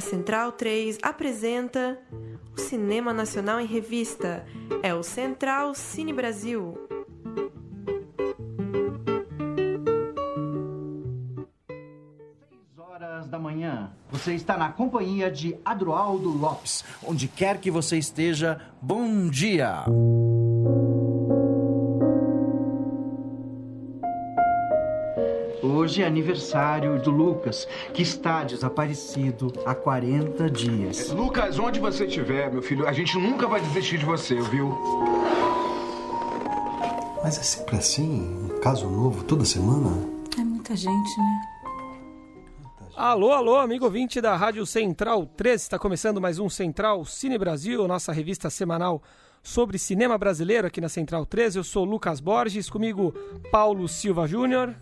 A Central 3 apresenta o Cinema Nacional em Revista. É o Central Cine Brasil. horas da manhã. Você está na companhia de Adroaldo Lopes. Onde quer que você esteja, bom dia! Hoje é aniversário do Lucas, que está desaparecido há 40 dias. Lucas, onde você estiver, meu filho, a gente nunca vai desistir de você, viu? Mas é sempre assim? Um caso novo toda semana? É muita gente, né? Alô, alô, amigo ouvinte da Rádio Central 3, está começando mais um Central Cine Brasil, nossa revista semanal sobre cinema brasileiro aqui na Central 3. Eu sou Lucas Borges, comigo Paulo Silva Júnior.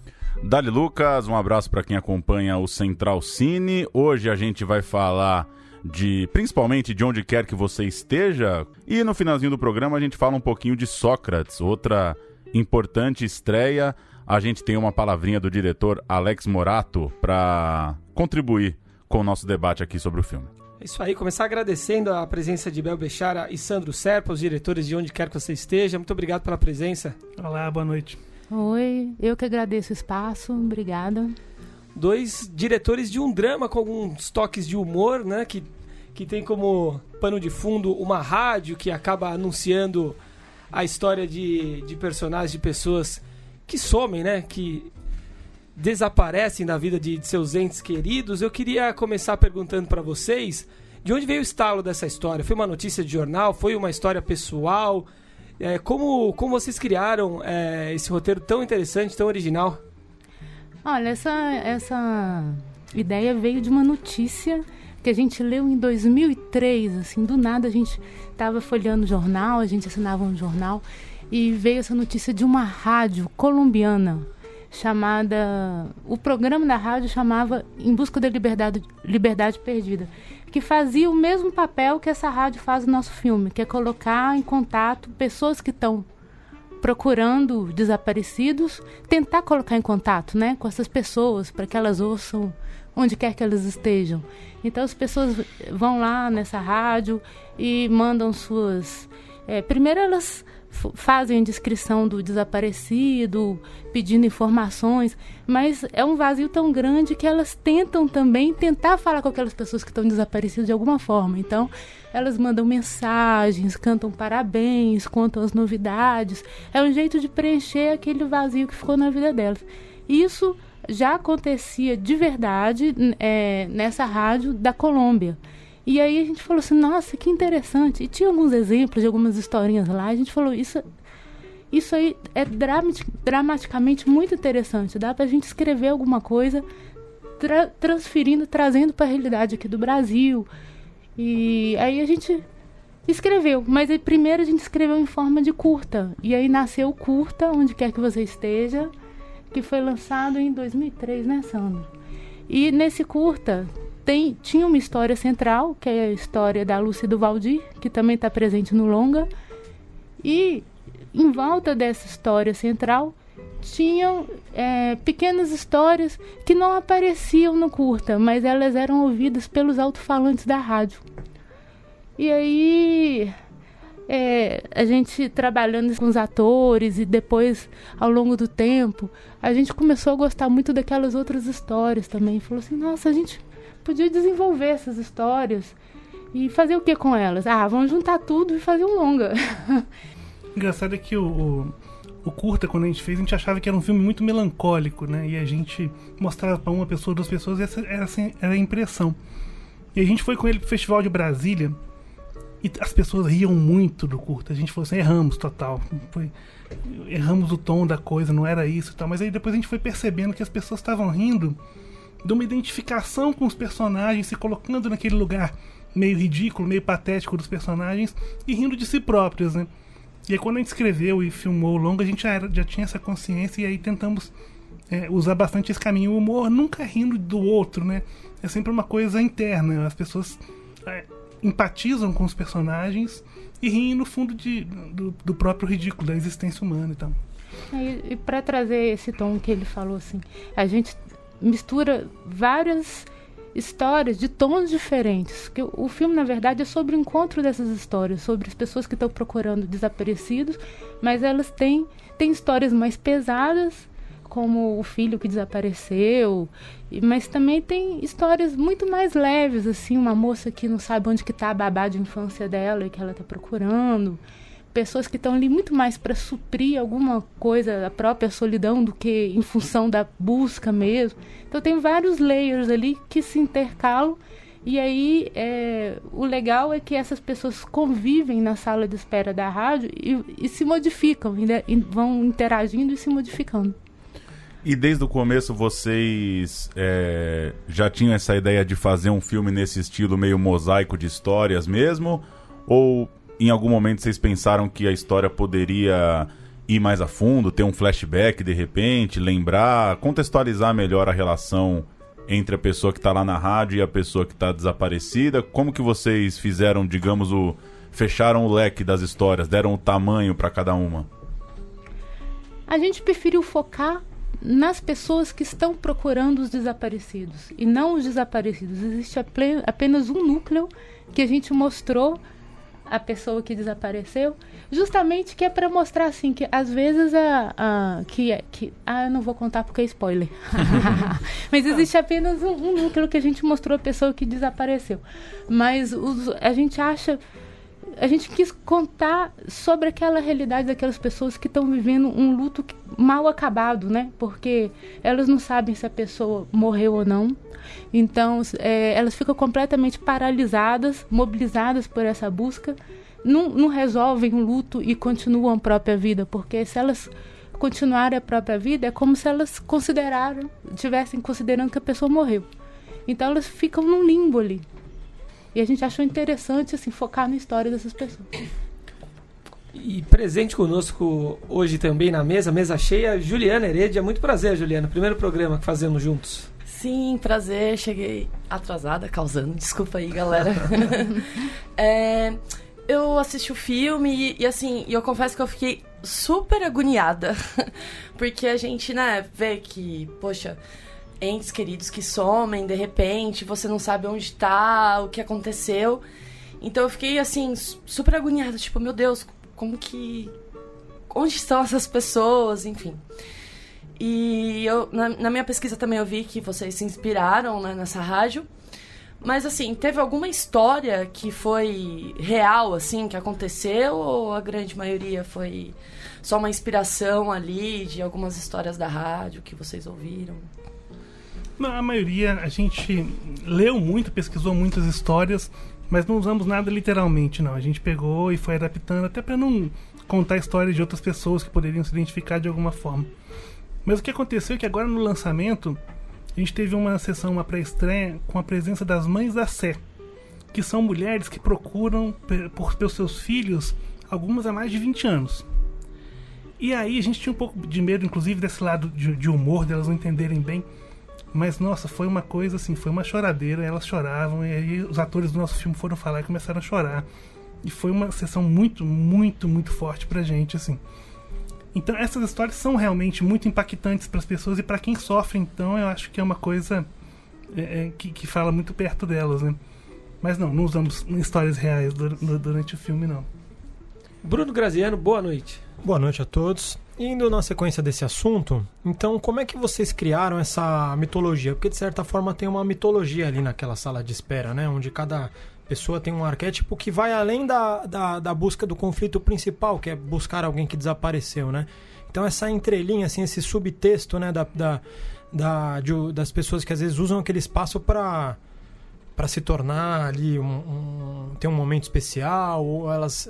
Dali Lucas, um abraço para quem acompanha o Central Cine. Hoje a gente vai falar de principalmente de onde quer que você esteja e no finalzinho do programa a gente fala um pouquinho de Sócrates, outra importante estreia. A gente tem uma palavrinha do diretor Alex Morato para contribuir com o nosso debate aqui sobre o filme. É isso aí, começar agradecendo a presença de Bel Bechara e Sandro Serpa, os diretores de onde quer que você esteja. Muito obrigado pela presença. Olá, boa noite. Oi, eu que agradeço o espaço, obrigada. Dois diretores de um drama com alguns toques de humor, né? Que, que tem como pano de fundo uma rádio que acaba anunciando a história de, de personagens, de pessoas que somem, né? Que desaparecem da vida de, de seus entes queridos. Eu queria começar perguntando para vocês de onde veio o estalo dessa história? Foi uma notícia de jornal? Foi uma história pessoal? É, como, como vocês criaram é, esse roteiro tão interessante, tão original? Olha, essa, essa ideia veio de uma notícia que a gente leu em 2003, assim, do nada a gente estava folheando jornal, a gente assinava um jornal e veio essa notícia de uma rádio colombiana chamada, o programa da rádio chamava Em Busca da Liberdade, Liberdade Perdida, que fazia o mesmo papel que essa rádio faz no nosso filme, que é colocar em contato pessoas que estão procurando desaparecidos, tentar colocar em contato, né, com essas pessoas para que elas ouçam onde quer que elas estejam. Então as pessoas vão lá nessa rádio e mandam suas. É, primeiro elas fazem descrição do desaparecido, pedindo informações, mas é um vazio tão grande que elas tentam também tentar falar com aquelas pessoas que estão desaparecidas de alguma forma. Então, elas mandam mensagens, cantam parabéns, contam as novidades. É um jeito de preencher aquele vazio que ficou na vida delas. Isso já acontecia de verdade é, nessa rádio da Colômbia. E aí a gente falou assim, nossa, que interessante. E tinha alguns exemplos de algumas historinhas lá. A gente falou, isso, isso aí é dramaticamente muito interessante. Dá pra gente escrever alguma coisa tra transferindo, trazendo para a realidade aqui do Brasil. E aí a gente escreveu, mas aí, primeiro a gente escreveu em forma de curta. E aí nasceu curta, onde quer que você esteja, que foi lançado em 2003, né, Sandro? E nesse curta tem, tinha uma história central, que é a história da Lúcia do Valdir, que também está presente no longa. E em volta dessa história central tinham é, pequenas histórias que não apareciam no curta, mas elas eram ouvidas pelos alto-falantes da rádio. E aí é, a gente trabalhando com os atores e depois, ao longo do tempo, a gente começou a gostar muito daquelas outras histórias também. Falou assim, nossa, a gente podia desenvolver essas histórias e fazer o que com elas? Ah, vamos juntar tudo e fazer um longa. Engraçado é que o, o, o, curta, quando a gente fez, a gente achava que era um filme muito melancólico, né? E a gente mostrava para uma pessoa, duas pessoas, e essa era, assim, era a impressão. E a gente foi com ele pro Festival de Brasília e as pessoas riam muito do curta. A gente falou assim, erramos total. Foi, erramos o tom da coisa, não era isso e tal. Mas aí depois a gente foi percebendo que as pessoas estavam rindo de uma identificação com os personagens, se colocando naquele lugar meio ridículo, meio patético dos personagens e rindo de si próprios, né? E aí quando a gente escreveu e filmou o longo, a gente já, era, já tinha essa consciência e aí tentamos é, usar bastante esse caminho. O humor nunca rindo do outro, né? É sempre uma coisa interna. As pessoas é, empatizam com os personagens e riem no fundo de, do, do próprio ridículo, da existência humana e tal. E, e para trazer esse tom que ele falou assim, a gente mistura várias histórias de tons diferentes. Que o filme, na verdade, é sobre o encontro dessas histórias, sobre as pessoas que estão procurando desaparecidos, mas elas têm, têm histórias mais pesadas, como o filho que desapareceu, mas também tem histórias muito mais leves, assim, uma moça que não sabe onde que está a babá de infância dela e que ela está procurando pessoas que estão ali muito mais para suprir alguma coisa, a própria solidão, do que em função da busca mesmo. Então tem vários layers ali que se intercalam. E aí é, o legal é que essas pessoas convivem na sala de espera da rádio e, e se modificam, e vão interagindo e se modificando. E desde o começo vocês é, já tinham essa ideia de fazer um filme nesse estilo meio mosaico de histórias mesmo? Ou em algum momento vocês pensaram que a história poderia ir mais a fundo, ter um flashback de repente, lembrar, contextualizar melhor a relação entre a pessoa que está lá na rádio e a pessoa que está desaparecida? Como que vocês fizeram, digamos, o fecharam o leque das histórias, deram o tamanho para cada uma? A gente preferiu focar nas pessoas que estão procurando os desaparecidos e não os desaparecidos. Existe apenas um núcleo que a gente mostrou a pessoa que desapareceu, justamente que é para mostrar assim que às vezes a, a que é que ah eu não vou contar porque é spoiler, mas existe apenas um, um, núcleo que a gente mostrou a pessoa que desapareceu, mas os, a gente acha a gente quis contar sobre aquela realidade daquelas pessoas que estão vivendo um luto mal acabado, né? Porque elas não sabem se a pessoa morreu ou não. Então, é, elas ficam completamente paralisadas, mobilizadas por essa busca, não, não resolvem o luto e continuam a própria vida, porque se elas continuarem a própria vida, é como se elas consideraram, tivessem considerando que a pessoa morreu. Então, elas ficam num limbo ali. E a gente achou interessante assim focar na história dessas pessoas. E presente conosco hoje também na mesa, mesa cheia, Juliana Heredia. Muito prazer, Juliana. Primeiro programa que fazemos juntos. Sim, prazer. Cheguei atrasada, causando. Desculpa aí, galera. é, eu assisti o filme e, e assim, eu confesso que eu fiquei super agoniada. Porque a gente, né, vê que, poxa, entes queridos que somem de repente, você não sabe onde tá, o que aconteceu. Então eu fiquei assim, super agoniada, tipo, meu Deus, como que. Onde estão essas pessoas, enfim. E eu, na, na, minha pesquisa também eu vi que vocês se inspiraram né, nessa rádio. Mas assim, teve alguma história que foi real, assim, que aconteceu? Ou a grande maioria foi só uma inspiração ali de algumas histórias da rádio que vocês ouviram? Na maioria, a gente leu muito, pesquisou muitas histórias, mas não usamos nada literalmente, não. A gente pegou e foi adaptando até para não contar histórias de outras pessoas que poderiam se identificar de alguma forma. Mas o que aconteceu é que agora no lançamento a gente teve uma sessão, uma pré-estreia com a presença das mães da Sé, que são mulheres que procuram por, pelos seus filhos, algumas há mais de 20 anos. E aí a gente tinha um pouco de medo, inclusive, desse lado de, de humor, delas não entenderem bem. Mas nossa, foi uma coisa assim, foi uma choradeira, elas choravam, e aí os atores do nosso filme foram falar e começaram a chorar. E foi uma sessão muito, muito, muito forte pra gente, assim. Então essas histórias são realmente muito impactantes para as pessoas e para quem sofre, então eu acho que é uma coisa é, é, que, que fala muito perto delas, né? Mas não, não usamos histórias reais durante o filme, não. Bruno Graziano, boa noite. Boa noite a todos. Indo na sequência desse assunto, então como é que vocês criaram essa mitologia? Porque de certa forma tem uma mitologia ali naquela sala de espera, né? Onde cada pessoa tem um arquétipo que vai além da, da, da, busca do conflito principal, que é buscar alguém que desapareceu, né? Então essa entrelinha, assim, esse subtexto, né, da, da, da de, das pessoas que às vezes usam aquele espaço para para se tornar ali um, um, ter um momento especial ou elas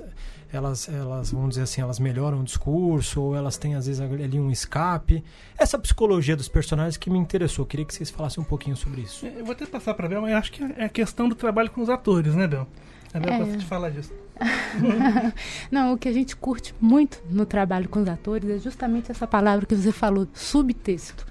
elas, elas, vamos dizer assim, elas melhoram o discurso, ou elas têm às vezes ali um escape. Essa psicologia dos personagens que me interessou. Queria que vocês falassem um pouquinho sobre isso. Eu vou até passar para Bel, mas eu acho que é a questão do trabalho com os atores, né, Bel? A Bel é. te falar disso. Não, o que a gente curte muito no trabalho com os atores é justamente essa palavra que você falou, subtexto.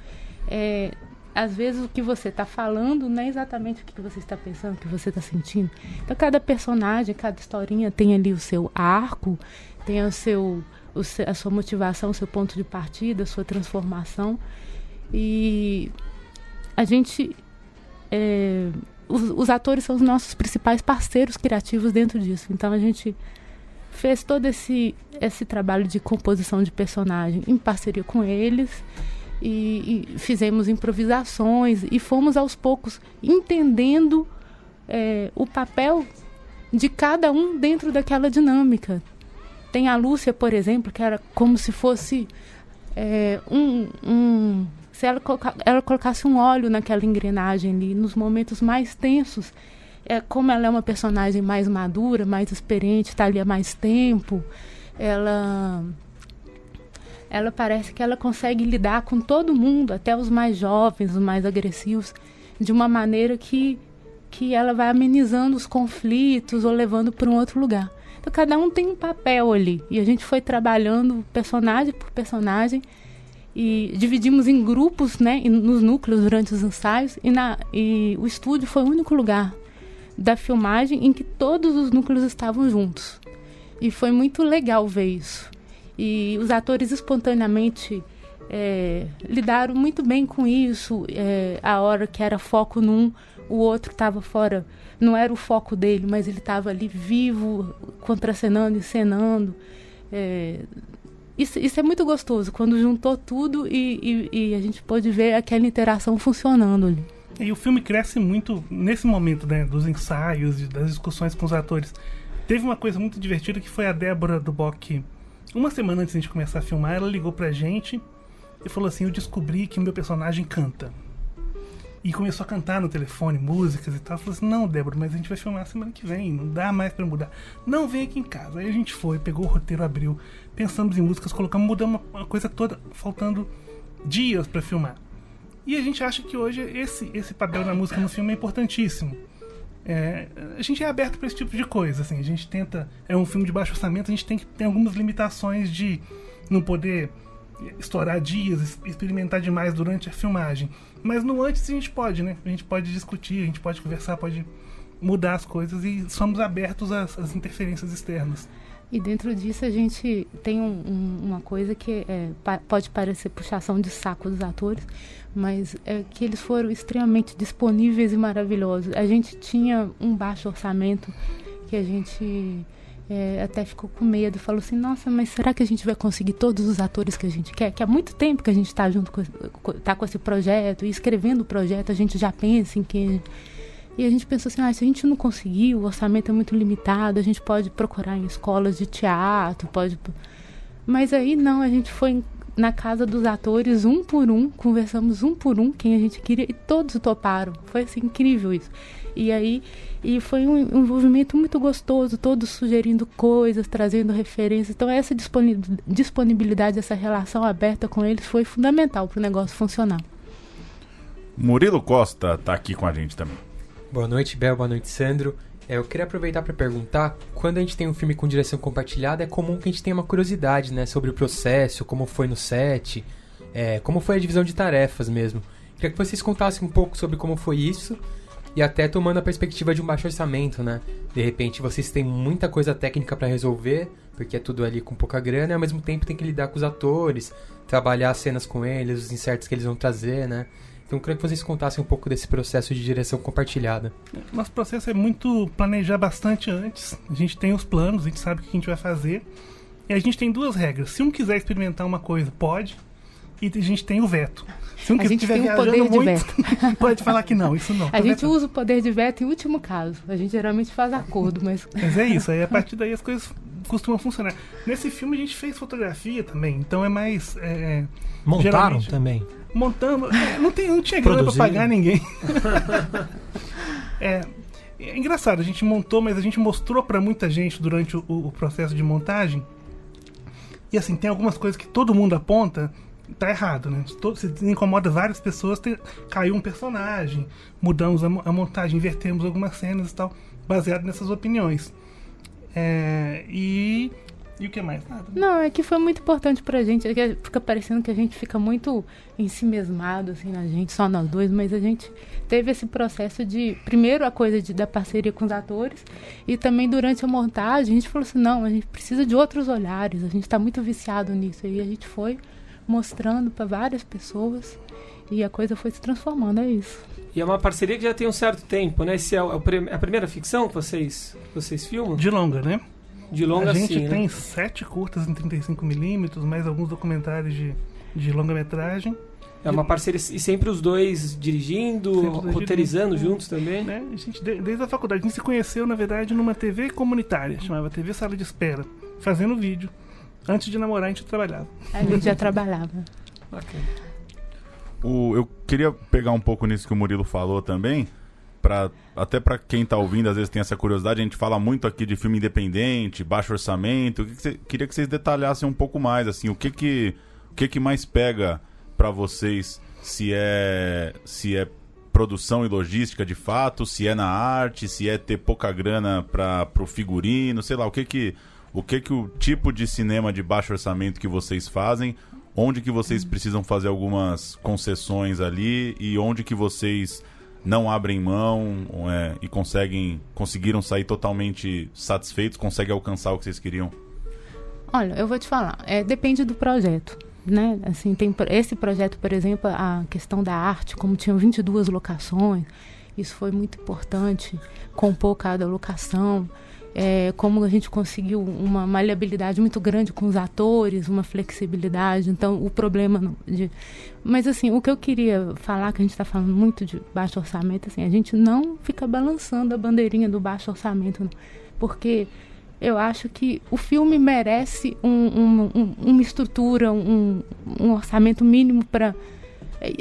É, às vezes o que você está falando não é exatamente o que você está pensando, o que você está sentindo. Então, cada personagem, cada historinha tem ali o seu arco, tem o seu, o seu, a sua motivação, o seu ponto de partida, a sua transformação. E a gente é, os, os atores são os nossos principais parceiros criativos dentro disso. Então a gente fez todo esse, esse trabalho de composição de personagem em parceria com eles e, e fizemos improvisações e fomos aos poucos entendendo é, o papel de cada um dentro daquela dinâmica. Tem a Lúcia, por exemplo, que era como se fosse é, um, um, se ela, coloca, ela colocasse um óleo naquela engrenagem ali, nos momentos mais tensos, é, como ela é uma personagem mais madura, mais experiente, está ali há mais tempo, ela ela parece que ela consegue lidar com todo mundo, até os mais jovens, os mais agressivos, de uma maneira que, que ela vai amenizando os conflitos ou levando para um outro lugar. Então cada um tem um papel ali e a gente foi trabalhando personagem por personagem e dividimos em grupos, né, nos núcleos durante os ensaios e, na, e o estúdio foi o único lugar da filmagem em que todos os núcleos estavam juntos. E foi muito legal ver isso. E os atores espontaneamente é, lidaram muito bem com isso. É, a hora que era foco num, o outro estava fora. Não era o foco dele, mas ele estava ali vivo, contracenando, encenando. É, isso, isso, é muito gostoso, quando juntou tudo e, e, e, a gente pôde ver aquela interação funcionando ali. E o filme cresce muito nesse momento, né, dos ensaios, das discussões com os atores. Teve uma coisa muito divertida que foi a Débora do Bock uma semana antes de começar a filmar, ela ligou pra gente e falou assim: Eu descobri que o meu personagem canta. E começou a cantar no telefone, músicas e tal. Falou assim: Não, Débora, mas a gente vai filmar semana que vem, não dá mais para mudar. Não, vem aqui em casa. Aí a gente foi, pegou o roteiro, abriu, pensamos em músicas, colocamos, mudamos uma coisa toda, faltando dias para filmar. E a gente acha que hoje esse, esse papel da música no filme é importantíssimo. É, a gente é aberto para esse tipo de coisa, assim, a gente tenta, é um filme de baixo orçamento, a gente tem que tem algumas limitações de não poder estourar dias, experimentar demais durante a filmagem. Mas no antes a gente pode, né? A gente pode discutir, a gente pode conversar, pode mudar as coisas e somos abertos às, às interferências externas. E dentro disso a gente tem um, um, uma coisa que é, pode parecer puxação de saco dos atores, mas é que eles foram extremamente disponíveis e maravilhosos. A gente tinha um baixo orçamento que a gente é, até ficou com medo, falou assim, nossa, mas será que a gente vai conseguir todos os atores que a gente quer? Que há muito tempo que a gente está junto com, tá com esse projeto e escrevendo o projeto, a gente já pensa em que e a gente pensou assim, ah, se a gente não conseguir, o orçamento é muito limitado, a gente pode procurar em escolas de teatro, pode. Mas aí não, a gente foi na casa dos atores um por um, conversamos um por um quem a gente queria e todos toparam. Foi assim incrível isso. E aí e foi um envolvimento muito gostoso, todos sugerindo coisas, trazendo referências. Então essa disponibilidade, essa relação aberta com eles foi fundamental para o negócio funcionar. Murilo Costa está aqui com a gente também. Boa noite, Bel. Boa noite, Sandro. É, eu queria aproveitar para perguntar, quando a gente tem um filme com direção compartilhada, é comum que a gente tenha uma curiosidade, né, sobre o processo, como foi no set, é, como foi a divisão de tarefas mesmo. Queria que vocês contassem um pouco sobre como foi isso e até tomando a perspectiva de um baixo orçamento, né? De repente vocês têm muita coisa técnica para resolver, porque é tudo ali com pouca grana, e ao mesmo tempo tem que lidar com os atores, trabalhar as cenas com eles, os insertos que eles vão trazer, né? Então eu queria que vocês contassem um pouco desse processo de direção compartilhada. Nosso processo é muito planejar bastante antes. A gente tem os planos, a gente sabe o que a gente vai fazer. E a gente tem duas regras. Se um quiser experimentar uma coisa, pode. E a gente tem o veto. Se um a gente tem o poder de muito, veto. pode falar que não, isso não. A gente usa o poder de veto em último caso. A gente geralmente faz acordo, mas. Mas é isso, aí a partir daí as coisas costumam funcionar. Nesse filme a gente fez fotografia também, então é mais. É, Montaram também montando. É, não, tem, não tinha grana pra pagar ninguém. é, é, engraçado, a gente montou, mas a gente mostrou para muita gente durante o, o, processo de montagem. E assim, tem algumas coisas que todo mundo aponta, tá errado, né? Todo, se incomoda várias pessoas, tem, caiu um personagem, mudamos a, a, montagem, invertemos algumas cenas e tal, baseado nessas opiniões. É, e e o que mais? Nada. Né? Não, é que foi muito importante pra gente. É fica parecendo que a gente fica muito em si mesmado, assim, na gente, só nós dois, mas a gente teve esse processo de. Primeiro, a coisa de, da parceria com os atores, e também durante a montagem, a gente falou assim: não, a gente precisa de outros olhares, a gente tá muito viciado nisso. E a gente foi mostrando para várias pessoas e a coisa foi se transformando, é isso. E é uma parceria que já tem um certo tempo, né? Esse é, o, é a primeira ficção que vocês, vocês filmam? De longa, né? De longa, A gente sim, tem né? sete curtas em 35mm, mais alguns documentários de, de longa-metragem. É uma parceria e sempre os dois dirigindo, Sempre os dois roteirizando dirigindo. juntos também. Né? A gente, de- desde a faculdade, a gente se conheceu, na verdade, numa TV comunitária, chamava TV Sala de Espera, fazendo vídeo. Antes de namorar, a gente trabalhava. A gente já trabalhava. O- eu queria pegar um pouco nisso que o Murilo falou também, pra, até para quem tá ouvindo, às vezes tem essa curiosidade, a gente fala muito aqui de filme independente, baixo orçamento. O que que cê- queria que vocês detalhassem um pouco mais, assim, o que que, o que, que mais pega pra vocês, se é, se é produção e logística de fato, se é na arte, se é ter pouca grana para pro figurino, sei lá, o que que o que que o tipo de cinema de baixo orçamento que vocês fazem, onde que vocês precisam fazer algumas concessões ali e onde que vocês não abrem mão é, e conseguem conseguiram sair totalmente satisfeitos, conseguem alcançar o que vocês queriam. Olha, eu vou te falar, é, depende do projeto. Né? Assim, tem esse projeto, por exemplo, a questão da arte, como tinham 22 locações, isso foi muito importante, compor cada locação, é, como a gente conseguiu uma maleabilidade muito grande com os atores, uma flexibilidade. Então, o problema de. Mas, assim, o que eu queria falar, que a gente está falando muito de baixo orçamento, assim, a gente não fica balançando a bandeirinha do baixo orçamento, não. porque eu acho que o filme merece um- um- um- uma estrutura, um orçamento mínimo para.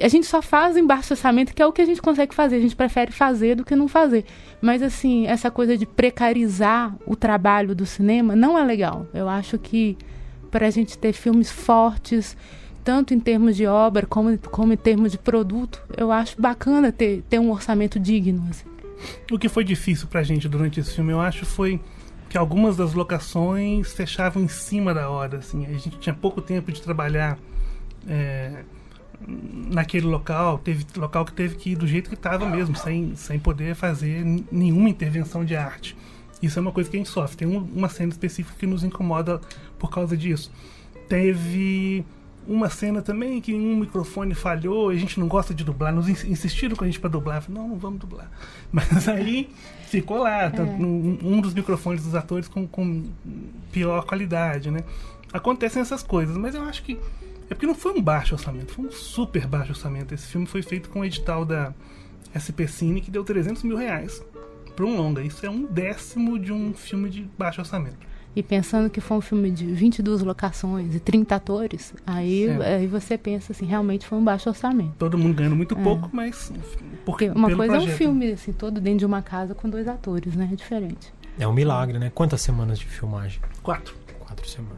A gente só faz em baixo orçamento, que é o que a gente consegue fazer. A gente prefere fazer do que não fazer. Mas, assim, essa coisa de precarizar o trabalho do cinema não é legal. Eu acho que para a gente ter filmes fortes, tanto em termos de obra como, como em termos de produto, eu acho bacana ter, ter um orçamento digno. assim. O que foi difícil pra gente durante esse filme, eu acho, foi que algumas das locações fechavam em cima da hora. Assim. A gente tinha pouco tempo de trabalhar é, naquele local. Teve local que teve que ir do jeito que estava mesmo, sem, sem poder fazer nenhuma intervenção de arte. Isso é uma coisa que a gente sofre. Tem um- uma cena específica que nos incomoda por causa disso. Teve uma cena também que um microfone falhou, e a gente não gosta de dublar, nos ins- insistiram com a gente para dublar, falei, não, não vamos dublar. Mas aí ficou lá, tá, um, um dos microfones dos atores com, com pior qualidade, né? Acontecem essas coisas, mas eu acho que é porque não foi um baixo orçamento, foi um super baixo orçamento. Esse filme foi feito com o edital da SP Cine que deu 300 mil reais para um longa. Isso é um décimo de um filme de baixo orçamento. E pensando que foi um filme de 22 locações e 30 atores, aí, É. aí você pensa assim, realmente foi um baixo orçamento. Todo mundo ganhando muito É. pouco, mas porque Porque uma coisa é um projeto. filme assim, todo dentro de uma casa com dois atores, né? É diferente. É um milagre, né? Quantas semanas de filmagem? Quatro. Quatro semanas.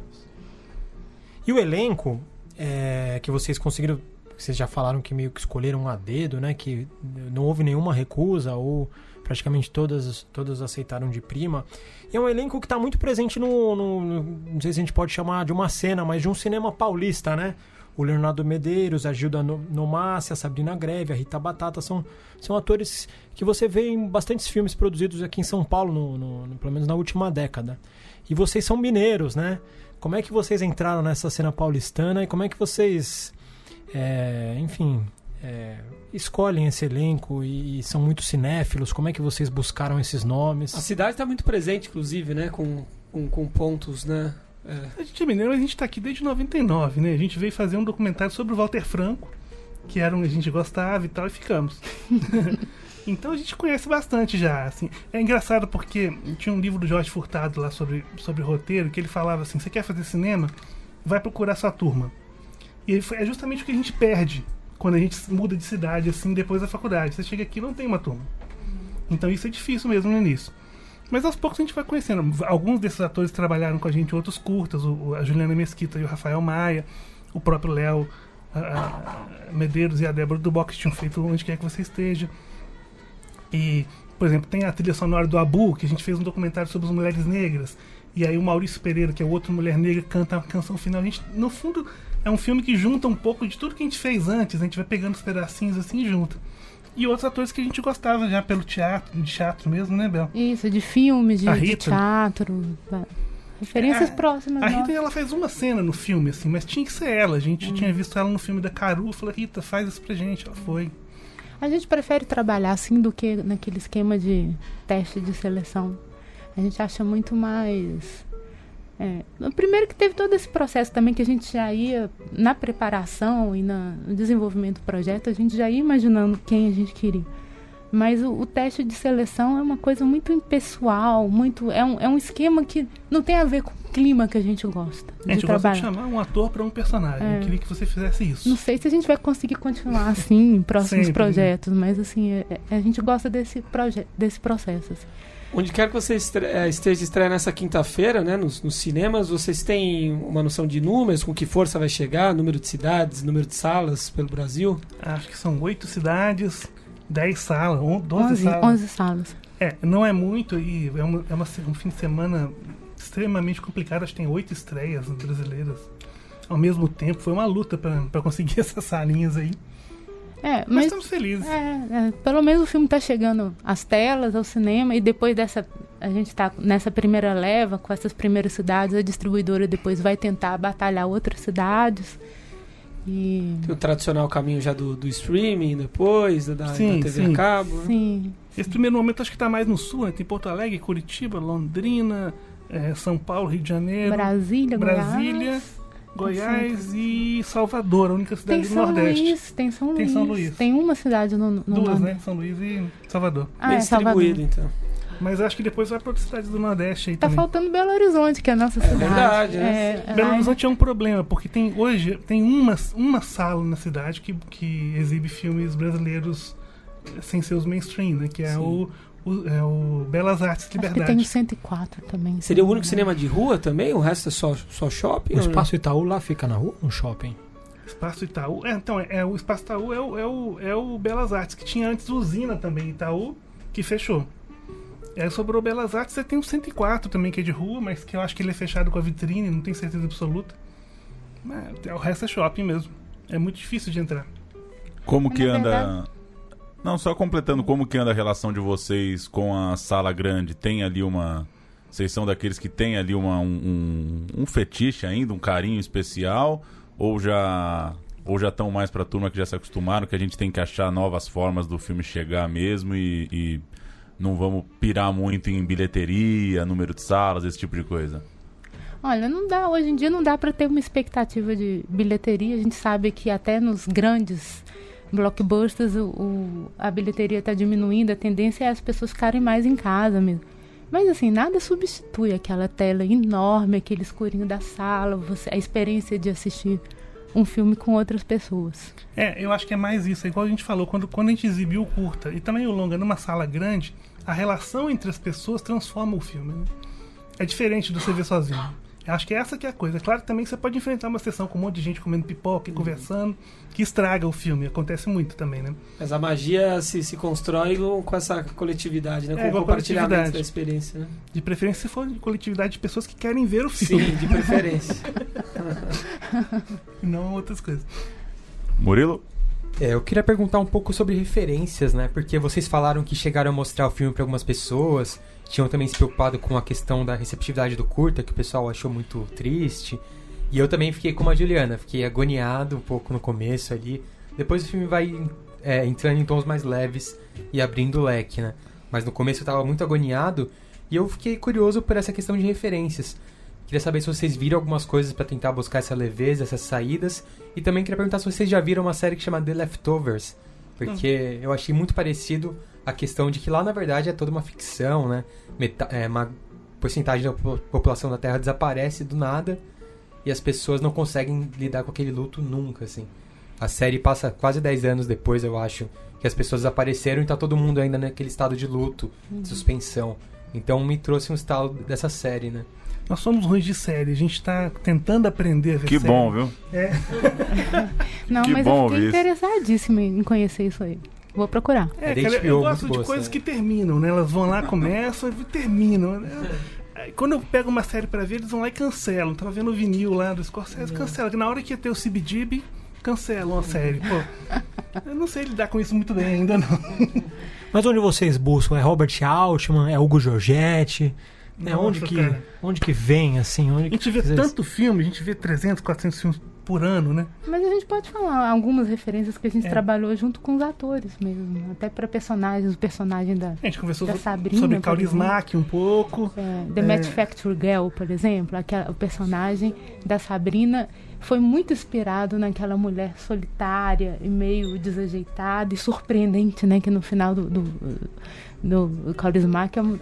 E o elenco é, que vocês conseguiram. Vocês já falaram que meio que escolheram a dedo, né? Que não houve nenhuma recusa ou praticamente todas, todas aceitaram de prima. E é um elenco que está muito presente no, no- Não sei se a gente pode chamar de uma cena, mas de um cinema paulista, né? O Leonardo Medeiros, a Gilda No- Nomassi, a Sabrina Greve, a Rita Batata são, são atores que você vê em bastantes filmes produzidos aqui em São Paulo, no, no- no- pelo menos na última década. E vocês são mineiros, né? Como é que vocês entraram nessa cena paulistana e como é que vocês, é, enfim, é, escolhem esse elenco e, são muito cinéfilos? Como é que vocês buscaram esses nomes? A cidade está muito presente, inclusive, né? Com, com, com pontos, né? É. A gente é mineiro, a gente tá aqui desde 99, né? A gente veio fazer um documentário sobre o Walter Franco, que era um que a gente gostava e tal, e ficamos. então a gente conhece bastante já, assim. É engraçado porque tinha um livro do Jorge Furtado lá sobre, sobre roteiro, que ele falava assim, você quer fazer cinema? Vai procurar sua turma. E é justamente o que a gente perde quando a gente muda de cidade, assim, depois da faculdade. Você chega aqui não tem uma turma. Então isso é difícil mesmo no início. Mas aos poucos a gente vai conhecendo. Alguns desses atores trabalharam com a gente em outros curtas, o, a Juliana Mesquita e o Rafael Maia, o próprio Léo Medeiros e a Débora do Box tinham feito Onde Quer Que Você Esteja. E, por exemplo, tem a trilha sonora do Abu, que a gente fez um documentário sobre as mulheres negras. E aí o Maurício Pereira, que é outra mulher negra, canta a canção final. A gente, no fundo, é um filme que junta um pouco de tudo que a gente fez antes. A gente vai pegando os pedacinhos assim e junta. E outros atores que a gente gostava já pelo teatro, de teatro mesmo, né, Bel? Isso, de filmes, de, de teatro. va- Referências É, próximas. A Rita ela faz uma cena no filme, assim, mas tinha que ser ela. A gente tinha visto ela no filme da Caru. Falei, Rita, faz isso pra gente. Ela foi. A gente prefere trabalhar assim do que naquele esquema de teste de seleção. A gente acha muito mais. É, primeiro que teve todo esse processo também que a gente já ia na preparação e na, no desenvolvimento do projeto, a gente já ia imaginando quem a gente queria. Mas o, o teste de seleção é uma coisa muito impessoal, muito é um, é um esquema que não tem a ver com o clima que a gente gosta A gente de gosta de trabalhar. chamar um ator pra um personagem. É. Eu queria que você fizesse isso. Não sei se a gente vai conseguir continuar assim em próximos Sempre, né? projetos, mas assim, é- é- a gente gosta desse, desse processo. assim. Onde quer que você estre- eh, esteja estreia nessa quinta-feira, né, nos, nos cinemas, vocês têm uma noção de números, com que força vai chegar, número de cidades, número de salas pelo Brasil? Acho que são oito cidades, dez salas, on- doze 11, salas. 11 salas. É, não é muito e é, uma, é uma um fim de semana extremamente complicado. Acho que tem oito estreias brasileiras ao mesmo tempo. Foi uma luta pra conseguir essas salinhas aí. É, Mas mas estamos felizes. é, é, pelo menos o filme está chegando às telas, ao cinema, e depois dessa. A gente está nessa primeira leva, com essas primeiras cidades, a distribuidora depois vai tentar batalhar outras cidades. E. Tem o tradicional caminho já do, do streaming, depois, da, da Sim, TV sim. a cabo. né? Sim. Esse primeiro momento acho que está mais no sul, né? Tem Porto Alegre, Curitiba, Londrina, eh, São Paulo, Rio de Janeiro, Brasília, Brasília, Goiás. Goiás e Salvador, a única cidade Tem do São Nordeste. Luís, tem São Tem Luís. São Luís. Tem uma cidade no, no Duas, Nordeste. né? São Luís e Salvador. Ah, Bem é Salvador. distribuído, então. Mas acho que depois vai para outras cidades do Nordeste aí Tá também. faltando Belo Horizonte, que é a nossa cidade. verdade, né? É, Belo lá- Horizonte é um problema, porque tem hoje tem uma, uma sala na cidade que, que exibe filmes brasileiros sem ser os mainstream, né? Que é o, o, é o Belas Artes Acho que Liberdade. tem o 104 também. Seria o único me cinema de rua também? O resto é só, só shopping? O ou não? Espaço Itaú lá fica na rua, no shopping. Espaço Itaú. É, então, é, é, o Espaço Itaú é o, é, o, é o Belas Artes, que tinha antes usina também, Itaú, que fechou. E aí sobrou Belas Artes, você tem o 104 também, que é de rua, mas que eu acho que ele é fechado com a vitrine, não tenho certeza absoluta. Mas, o resto é shopping mesmo. É muito difícil de entrar. Como que anda. Não, só completando, como que anda a relação de vocês com a sala grande? Tem ali uma. Vocês são daqueles que tem ali uma, um, um, um fetiche ainda, um carinho especial? Ou já. Ou já estão mais pra turma que já se acostumaram, que a gente tem que achar novas formas do filme chegar mesmo e, e não vamos pirar muito em bilheteria, número de salas, esse tipo de coisa? Olha, não dá, hoje em dia não dá para ter uma expectativa de bilheteria. A gente sabe que até nos grandes blockbusters o, o- a bilheteria está diminuindo, a tendência é as pessoas ficarem mais em casa mesmo. Mas assim, nada substitui aquela tela enorme, aquele escurinho da sala, você, a experiência de assistir um filme com outras pessoas. É, eu acho que é mais isso. É igual a gente falou, quando, quando a gente exibiu o curta e também o longa numa sala grande, a relação entre as pessoas transforma o filme. né? É diferente do você ver sozinho. Eu acho que essa que é a coisa. Claro que também você pode enfrentar uma sessão com um monte de gente comendo pipoca e conversando, que estraga o filme. Acontece muito também, né? Mas a magia se, se constrói com essa coletividade, né? É, Com o compartilhamento coletividade. da experiência, né? De preferência se for de coletividade de pessoas que querem ver o filme. Sim, de preferência. e não outras coisas. Murilo? É, eu queria perguntar um pouco sobre referências, né? Porque vocês falaram que chegaram a mostrar o filme para algumas pessoas, tinham também se preocupado com a questão da receptividade do curta, que o pessoal achou muito triste. E eu também fiquei como a Juliana, fiquei agoniado um pouco no começo ali. Depois o filme vai é, entrando em tons mais leves e abrindo o leque, né? Mas no começo eu tava muito agoniado e eu fiquei curioso por essa questão de referências. Queria saber se vocês viram algumas coisas para tentar buscar essa leveza, essas saídas. E também queria perguntar se vocês já viram uma série que chama The Leftovers. Porque eu achei muito parecido a questão de que lá na verdade é toda uma ficção, né? Meta é, uma porcentagem da po- população da Terra desaparece do nada e as pessoas não conseguem lidar com aquele luto nunca, assim. A série passa quase 10 anos depois, eu acho, que as pessoas desapareceram e tá todo mundo ainda naquele estado de luto, Uhum. de suspensão. Então me trouxe um estalo dessa série, né? Nós somos ruins de série, a gente tá tentando aprender a ver Que série. bom, viu? É. Não, Que mas bom eu fiquei isso. interessadíssima em conhecer isso aí. Vou procurar. É, cara, eu gosto de boa coisas que terminam, né? Elas vão lá, começam e terminam. né? Quando eu pego uma série pra ver, eles vão lá e cancelam. Tava vendo o vinil lá do Scorsese, cancela. Na hora que ia ter o CBGB, cancelam a série. Pô, eu não sei lidar com isso muito bem ainda, não. Mas onde vocês buscam? É Robert Altman? É Hugo Giorgetti? É, Nossa, onde, que, cara. onde que vem, assim? Onde A gente que, vê vezes- tanto filme, a gente vê 300, 400 filmes por ano, né? Mas a gente pode falar algumas referências que a gente É. trabalhou junto com os atores mesmo. Até para personagens, o personagem da, A gente conversou da Sabrina. sobre por Kaurismäki um pouco. É, The É. Match Factory Girl, por exemplo, aquela, o personagem da Sabrina foi muito inspirado naquela mulher solitária e meio desajeitada e surpreendente, né? Que no final do, do, do Kaurismäki é um-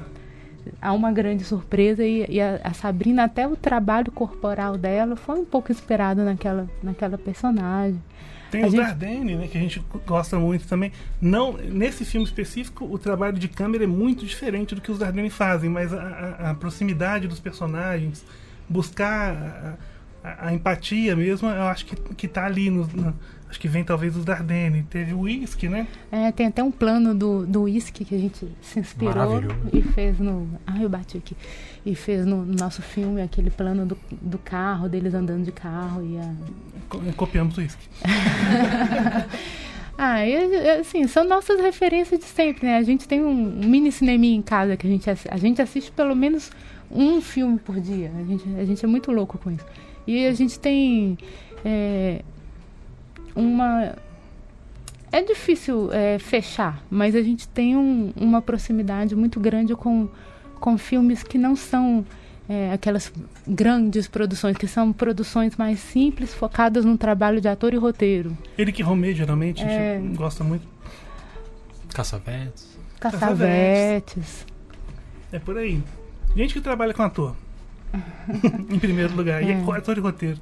há uma grande surpresa e, e a, a Sabrina, até o trabalho corporal dela foi um pouco inspirado naquela, naquela personagem. Tem A o gente- Dardenne, né, que a gente gosta muito também. Não, nesse filme específico, o trabalho de câmera é muito diferente do que os Dardenne fazem, mas a, a- proximidade dos personagens, buscar a, a- a empatia mesmo, eu acho que, que tá ali. No, no- acho que vem talvez dos Dardenne. Teve o Whisky, né? É, tem até um plano do, do whisky que a gente se inspirou Maravilhoso. e fez no. Ah, eu bati aqui. E fez no, no nosso filme aquele plano do, do carro, deles andando de carro e a. Co- Copiamos o Whisky. Ah, e, assim, são nossas referências de sempre, né? A gente tem um mini cineminha em casa que a gente, a gente assiste pelo menos um filme por dia. A gente, a gente é muito louco com isso. E a gente tem é, uma. É difícil é, fechar, mas a gente tem um- uma proximidade muito grande com, com filmes que não são é, aquelas grandes produções, que são produções mais simples, focadas no trabalho de ator e roteiro. Ele que Romê, geralmente, a É. gente gosta muito. Caçavetes. Caçavetes. É por aí. Gente que trabalha com ator. em primeiro lugar. E é É. ator e roteiro.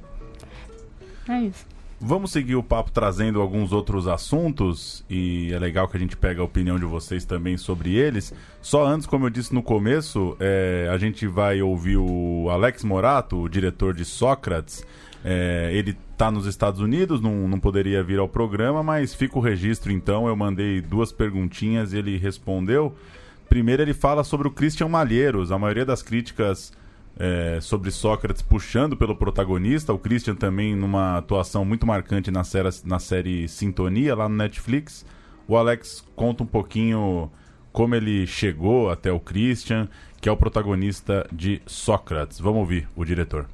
É isso. Vamos seguir o papo trazendo alguns outros assuntos e é legal que a gente pega a opinião de vocês também sobre eles. Só antes, como eu disse no começo, é, a gente vai ouvir o Alex Morato, o diretor de Sócrates. É, ele está nos Estados Unidos, não, não poderia vir ao programa, mas fica o registro então. Eu mandei duas perguntinhas e ele respondeu. Primeiro, ele fala sobre o Christian Malheiros. A maioria das críticas é, sobre Sócrates puxando pelo protagonista, o Christian também numa atuação muito marcante na série, na série Sintonia, lá no Netflix. O Alex conta um pouquinho como ele chegou até o Christian, que é o protagonista de Sócrates. Vamos ouvir o diretor.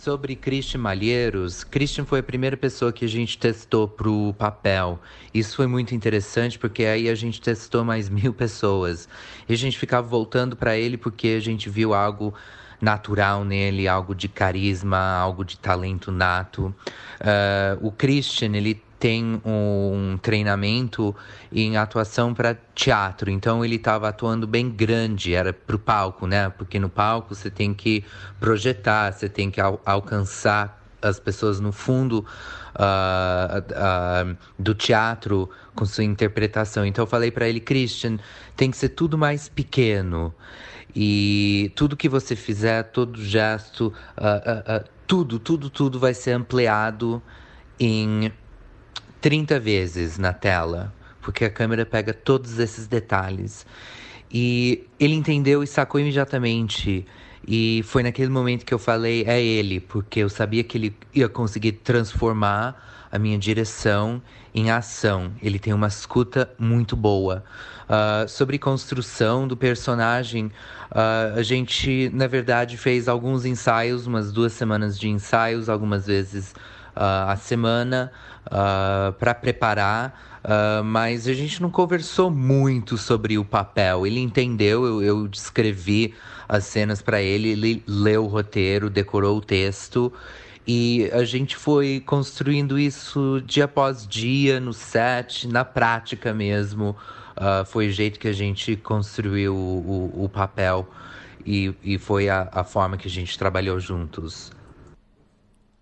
Sobre Christian Malheiros, Christian foi a primeira pessoa que a gente testou pro papel. Isso foi muito interessante porque aí a gente testou mais mil pessoas. E a gente ficava voltando para ele porque a gente viu algo natural nele, algo de carisma, algo de talento nato. Ah, o Christian, ele tem um treinamento em atuação para teatro, então ele estava atuando bem grande, era para o palco, né? Porque no palco você tem que projetar, você tem que al alcançar as pessoas no fundo ah, ah, do teatro com sua interpretação. Então eu falei para ele, Christian, tem que ser tudo mais pequeno. E tudo que você fizer, todo gesto, ah, tudo, tudo, tudo vai ser ampliado em 30 vezes na tela, porque a câmera pega todos esses detalhes. E ele entendeu e sacou imediatamente. E foi naquele momento que eu falei, é ele, porque eu sabia que ele ia conseguir transformar a minha direção em ação. Ele tem uma escuta muito boa. Ah, sobre construção do personagem, ah, a gente, na verdade, fez alguns ensaios, umas duas semanas de ensaios, algumas vezes ah, a semana, para preparar. ah, mas a gente não conversou muito sobre o papel. Ele entendeu, eu, eu descrevi as cenas para ele, ele leu o roteiro, decorou o texto. E a gente foi construindo isso dia após dia, no set, na prática mesmo. Ah, foi o jeito que a gente construiu o, o, o papel e, e foi a, a forma que a gente trabalhou juntos.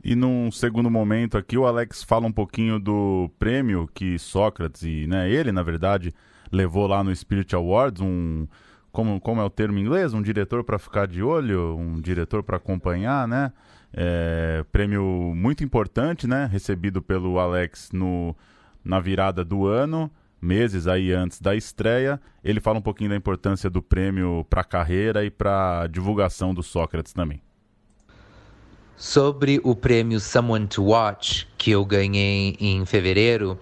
E num segundo momento aqui, o Alex fala um pouquinho do prêmio que Sócrates, e né, ele, na verdade, levou lá no Spirit Awards, um. Como, como é o termo em inglês? Um diretor para ficar de olho, um diretor para acompanhar, né? É, prêmio muito importante, né? Recebido pelo Alex no, na virada do ano, meses aí antes da estreia. Ele fala um pouquinho da importância do prêmio para a carreira e para divulgação do Sócrates também. Sobre o prêmio Someone to Watch, que eu ganhei em fevereiro,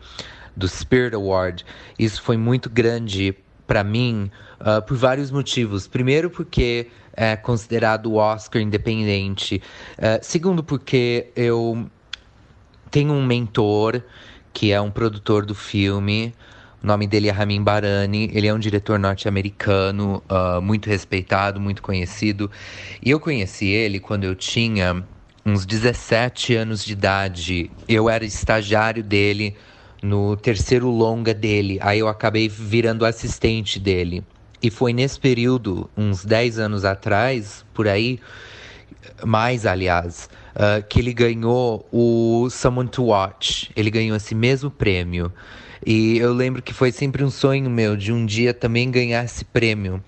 do Spirit Award, isso foi muito grande para mim uh, por vários motivos. Primeiro, porque é considerado o Oscar independente. Uh, segundo, porque eu tenho um mentor que é um produtor do filme. O nome dele é Ramin Barani. Ele é um diretor norte-americano, uh, muito respeitado, muito conhecido. E eu conheci ele quando eu tinha uns 17 anos de idade. Eu era estagiário dele no terceiro longa dele. Aí eu acabei virando assistente dele. E foi nesse período, uns 10 anos atrás, por aí, mais aliás, uh, que ele ganhou o Someone to Watch. Ele ganhou esse mesmo prêmio. E eu lembro que foi sempre um sonho meu de um dia também ganhar esse prêmio.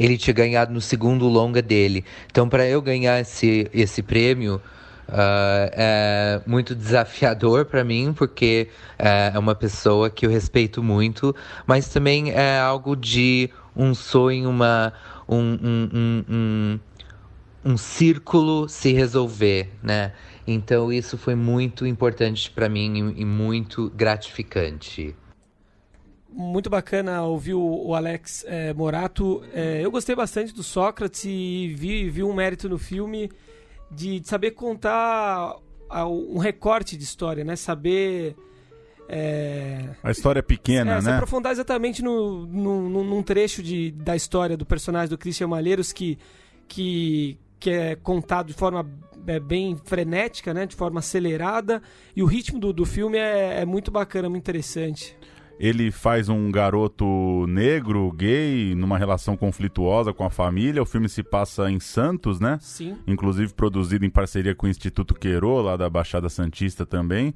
Ele tinha ganhado no segundo longa dele. Então, para eu ganhar esse, esse prêmio, Uh, é muito desafiador para mim, porque é uma pessoa que eu respeito muito, mas também é algo de um sonho, uma, um, um, um, um, um círculo se resolver, né? Então isso foi muito importante para mim e muito gratificante. Muito bacana ouvir o Alex é, Morato. É, eu gostei bastante do Sócrates e vi, vi um mérito no filme de, de saber contar um recorte de história, né? Saber. É... A história é pequena, é, né? Se aprofundar exatamente no, no, no, num trecho de, da história do personagem do Christian Malheiros que, que, que é contado de forma é, bem frenética, né? De forma acelerada. E o ritmo do, do filme é, é muito bacana, muito interessante ele faz um garoto negro, gay, numa relação conflituosa com a família. O filme se passa em Santos, né? Sim. Inclusive produzido em parceria com o Instituto Queiro, lá da Baixada Santista também.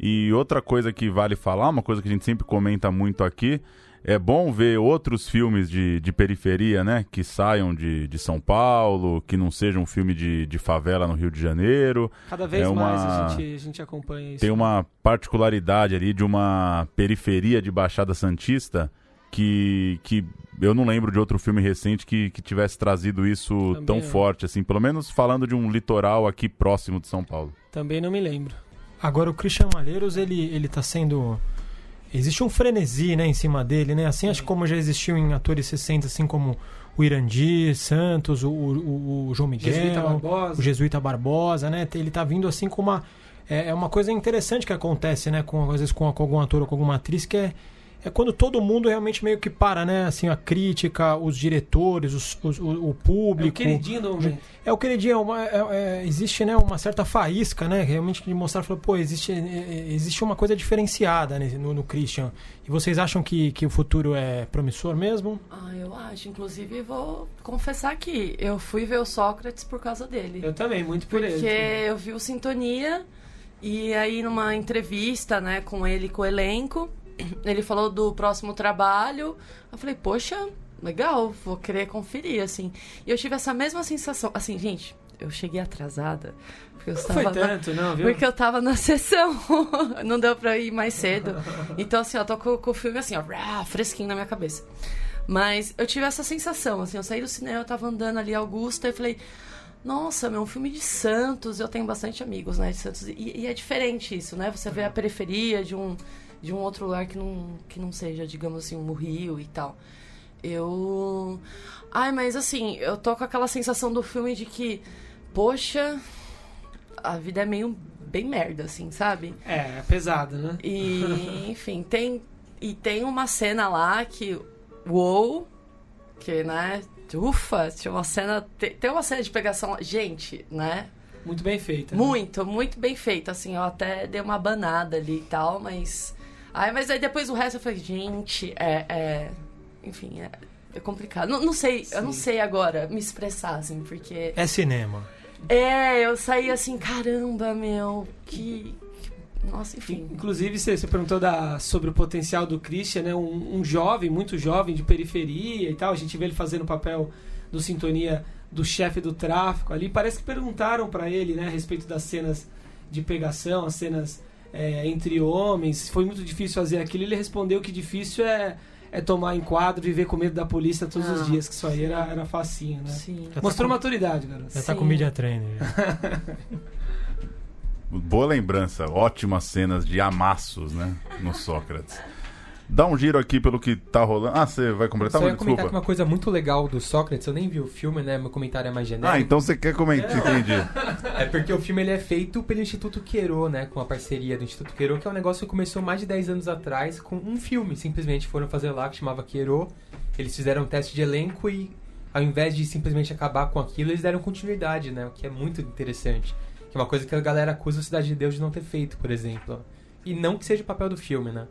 E outra coisa que vale falar, uma coisa que a gente sempre comenta muito aqui, é bom ver outros filmes de, de periferia, né? Que saiam de, de São Paulo, que não sejam um filme de, de favela no Rio de Janeiro. Cada vez é uma, mais a gente, a gente acompanha isso. Tem uma particularidade ali de uma periferia de Baixada Santista que, que eu não lembro de outro filme recente que, que tivesse trazido isso Também tão forte, assim. Pelo menos falando de um litoral aqui próximo de São Paulo. Também não me lembro. Agora o Christian Malheiros, ele, ele tá sendo existe um frenesi, né, em cima dele, né? Assim, acho como já existiu em atores 60, assim como o Irandir Santos, o, o, o João Miguel, Jesuíta o Jesuíta Barbosa, né? Ele tá vindo assim com uma é, é uma coisa interessante que acontece, né, com às vezes com, com algum ator ou com alguma atriz que é é quando todo mundo realmente meio que para, né? Assim, a crítica, os diretores, os, os, o, o, público. É o queridinho do momento. É o queridinho, é uma, é, é, existe né, uma certa faísca, né? Realmente de mostrar, falar, pô, existe, é, é, existe uma coisa diferenciada né, no, no, Christian. E vocês acham que, que o futuro é promissor mesmo? Ah, eu acho. Inclusive, vou confessar que eu fui ver o Sócrates por causa dele. Eu também, muito por Porque ele. Porque eu vi o Sintonia e aí numa entrevista, né, com ele, com o elenco ele falou do próximo trabalho. Eu falei, poxa, legal, vou querer conferir, assim. E eu tive essa mesma sensação. Assim, gente, eu cheguei atrasada. Porque eu não estava foi tanto, na... não, viu? Porque eu tava na sessão. não deu pra ir mais cedo. Então, assim, eu tô com, com o filme assim, ó, fresquinho na minha cabeça. Mas eu tive essa sensação, assim, eu saí do cinema, eu tava andando ali, Augusta, e falei, nossa, meu, um filme de Santos, eu tenho bastante amigos, né, de Santos. E, e é diferente isso, né? Você vê a periferia de um de um outro lugar que não, que não seja, digamos assim, um Rio e tal. Eu. Ai, mas assim, eu tô com aquela sensação do filme de que, poxa, a vida é meio bem merda, assim, sabe? É, é pesado, né? E, enfim, tem. E tem uma cena lá que. Uou! Que, né? Ufa, tinha uma cena. Tem uma cena de pegação. Gente, né? Muito bem feita. Né? Muito, muito bem feita. Assim, eu até dei uma banada ali e tal, mas Aí, mas aí depois o resto eu falei, gente, é. é enfim, é, é complicado. Não, não sei, Sim. eu não sei agora me expressar, assim, porque. É cinema. É, eu saí assim, caramba, meu, que. Nossa, enfim. Inclusive, você, você perguntou da, sobre o potencial do Christian, né? Um, um, jovem, muito jovem, de periferia e tal. A gente vê ele fazendo o papel do Sintonia do chefe do tráfico ali. Parece que perguntaram para ele, né, a respeito das cenas de pegação, as cenas é, entre homens, foi muito difícil fazer aquilo. Ele respondeu que difícil é, é tomar enquadro e viver com medo da polícia todos ah, os dias, que isso aí era, era facinho, né? Sim. Mostrou tá com... maturidade, garoto. Já tá com media trainer. Boa lembrança, ótimas cenas de amassos, né? No Sócrates. Dá um giro aqui pelo que tá rolando. Ah, você vai completar, Só ia comentar que Desculpa. uma coisa muito legal do Sócrates, eu nem vi o filme, né? Meu comentário é mais genérico. Ah, então você quer comentar, entendi. É porque o filme ele é feito pelo Instituto Queiro, né? Com a parceria do Instituto Queiro, que é um negócio que começou mais de 10 anos atrás com um filme. Simplesmente foram fazer lá, que chamava Queiro. Eles fizeram um teste de elenco e, ao invés de simplesmente acabar com aquilo, eles deram continuidade, né? O que é muito interessante. Que é uma coisa que a galera acusa a Cidade de Deus de não ter feito, por exemplo. E não que seja o papel do filme, né?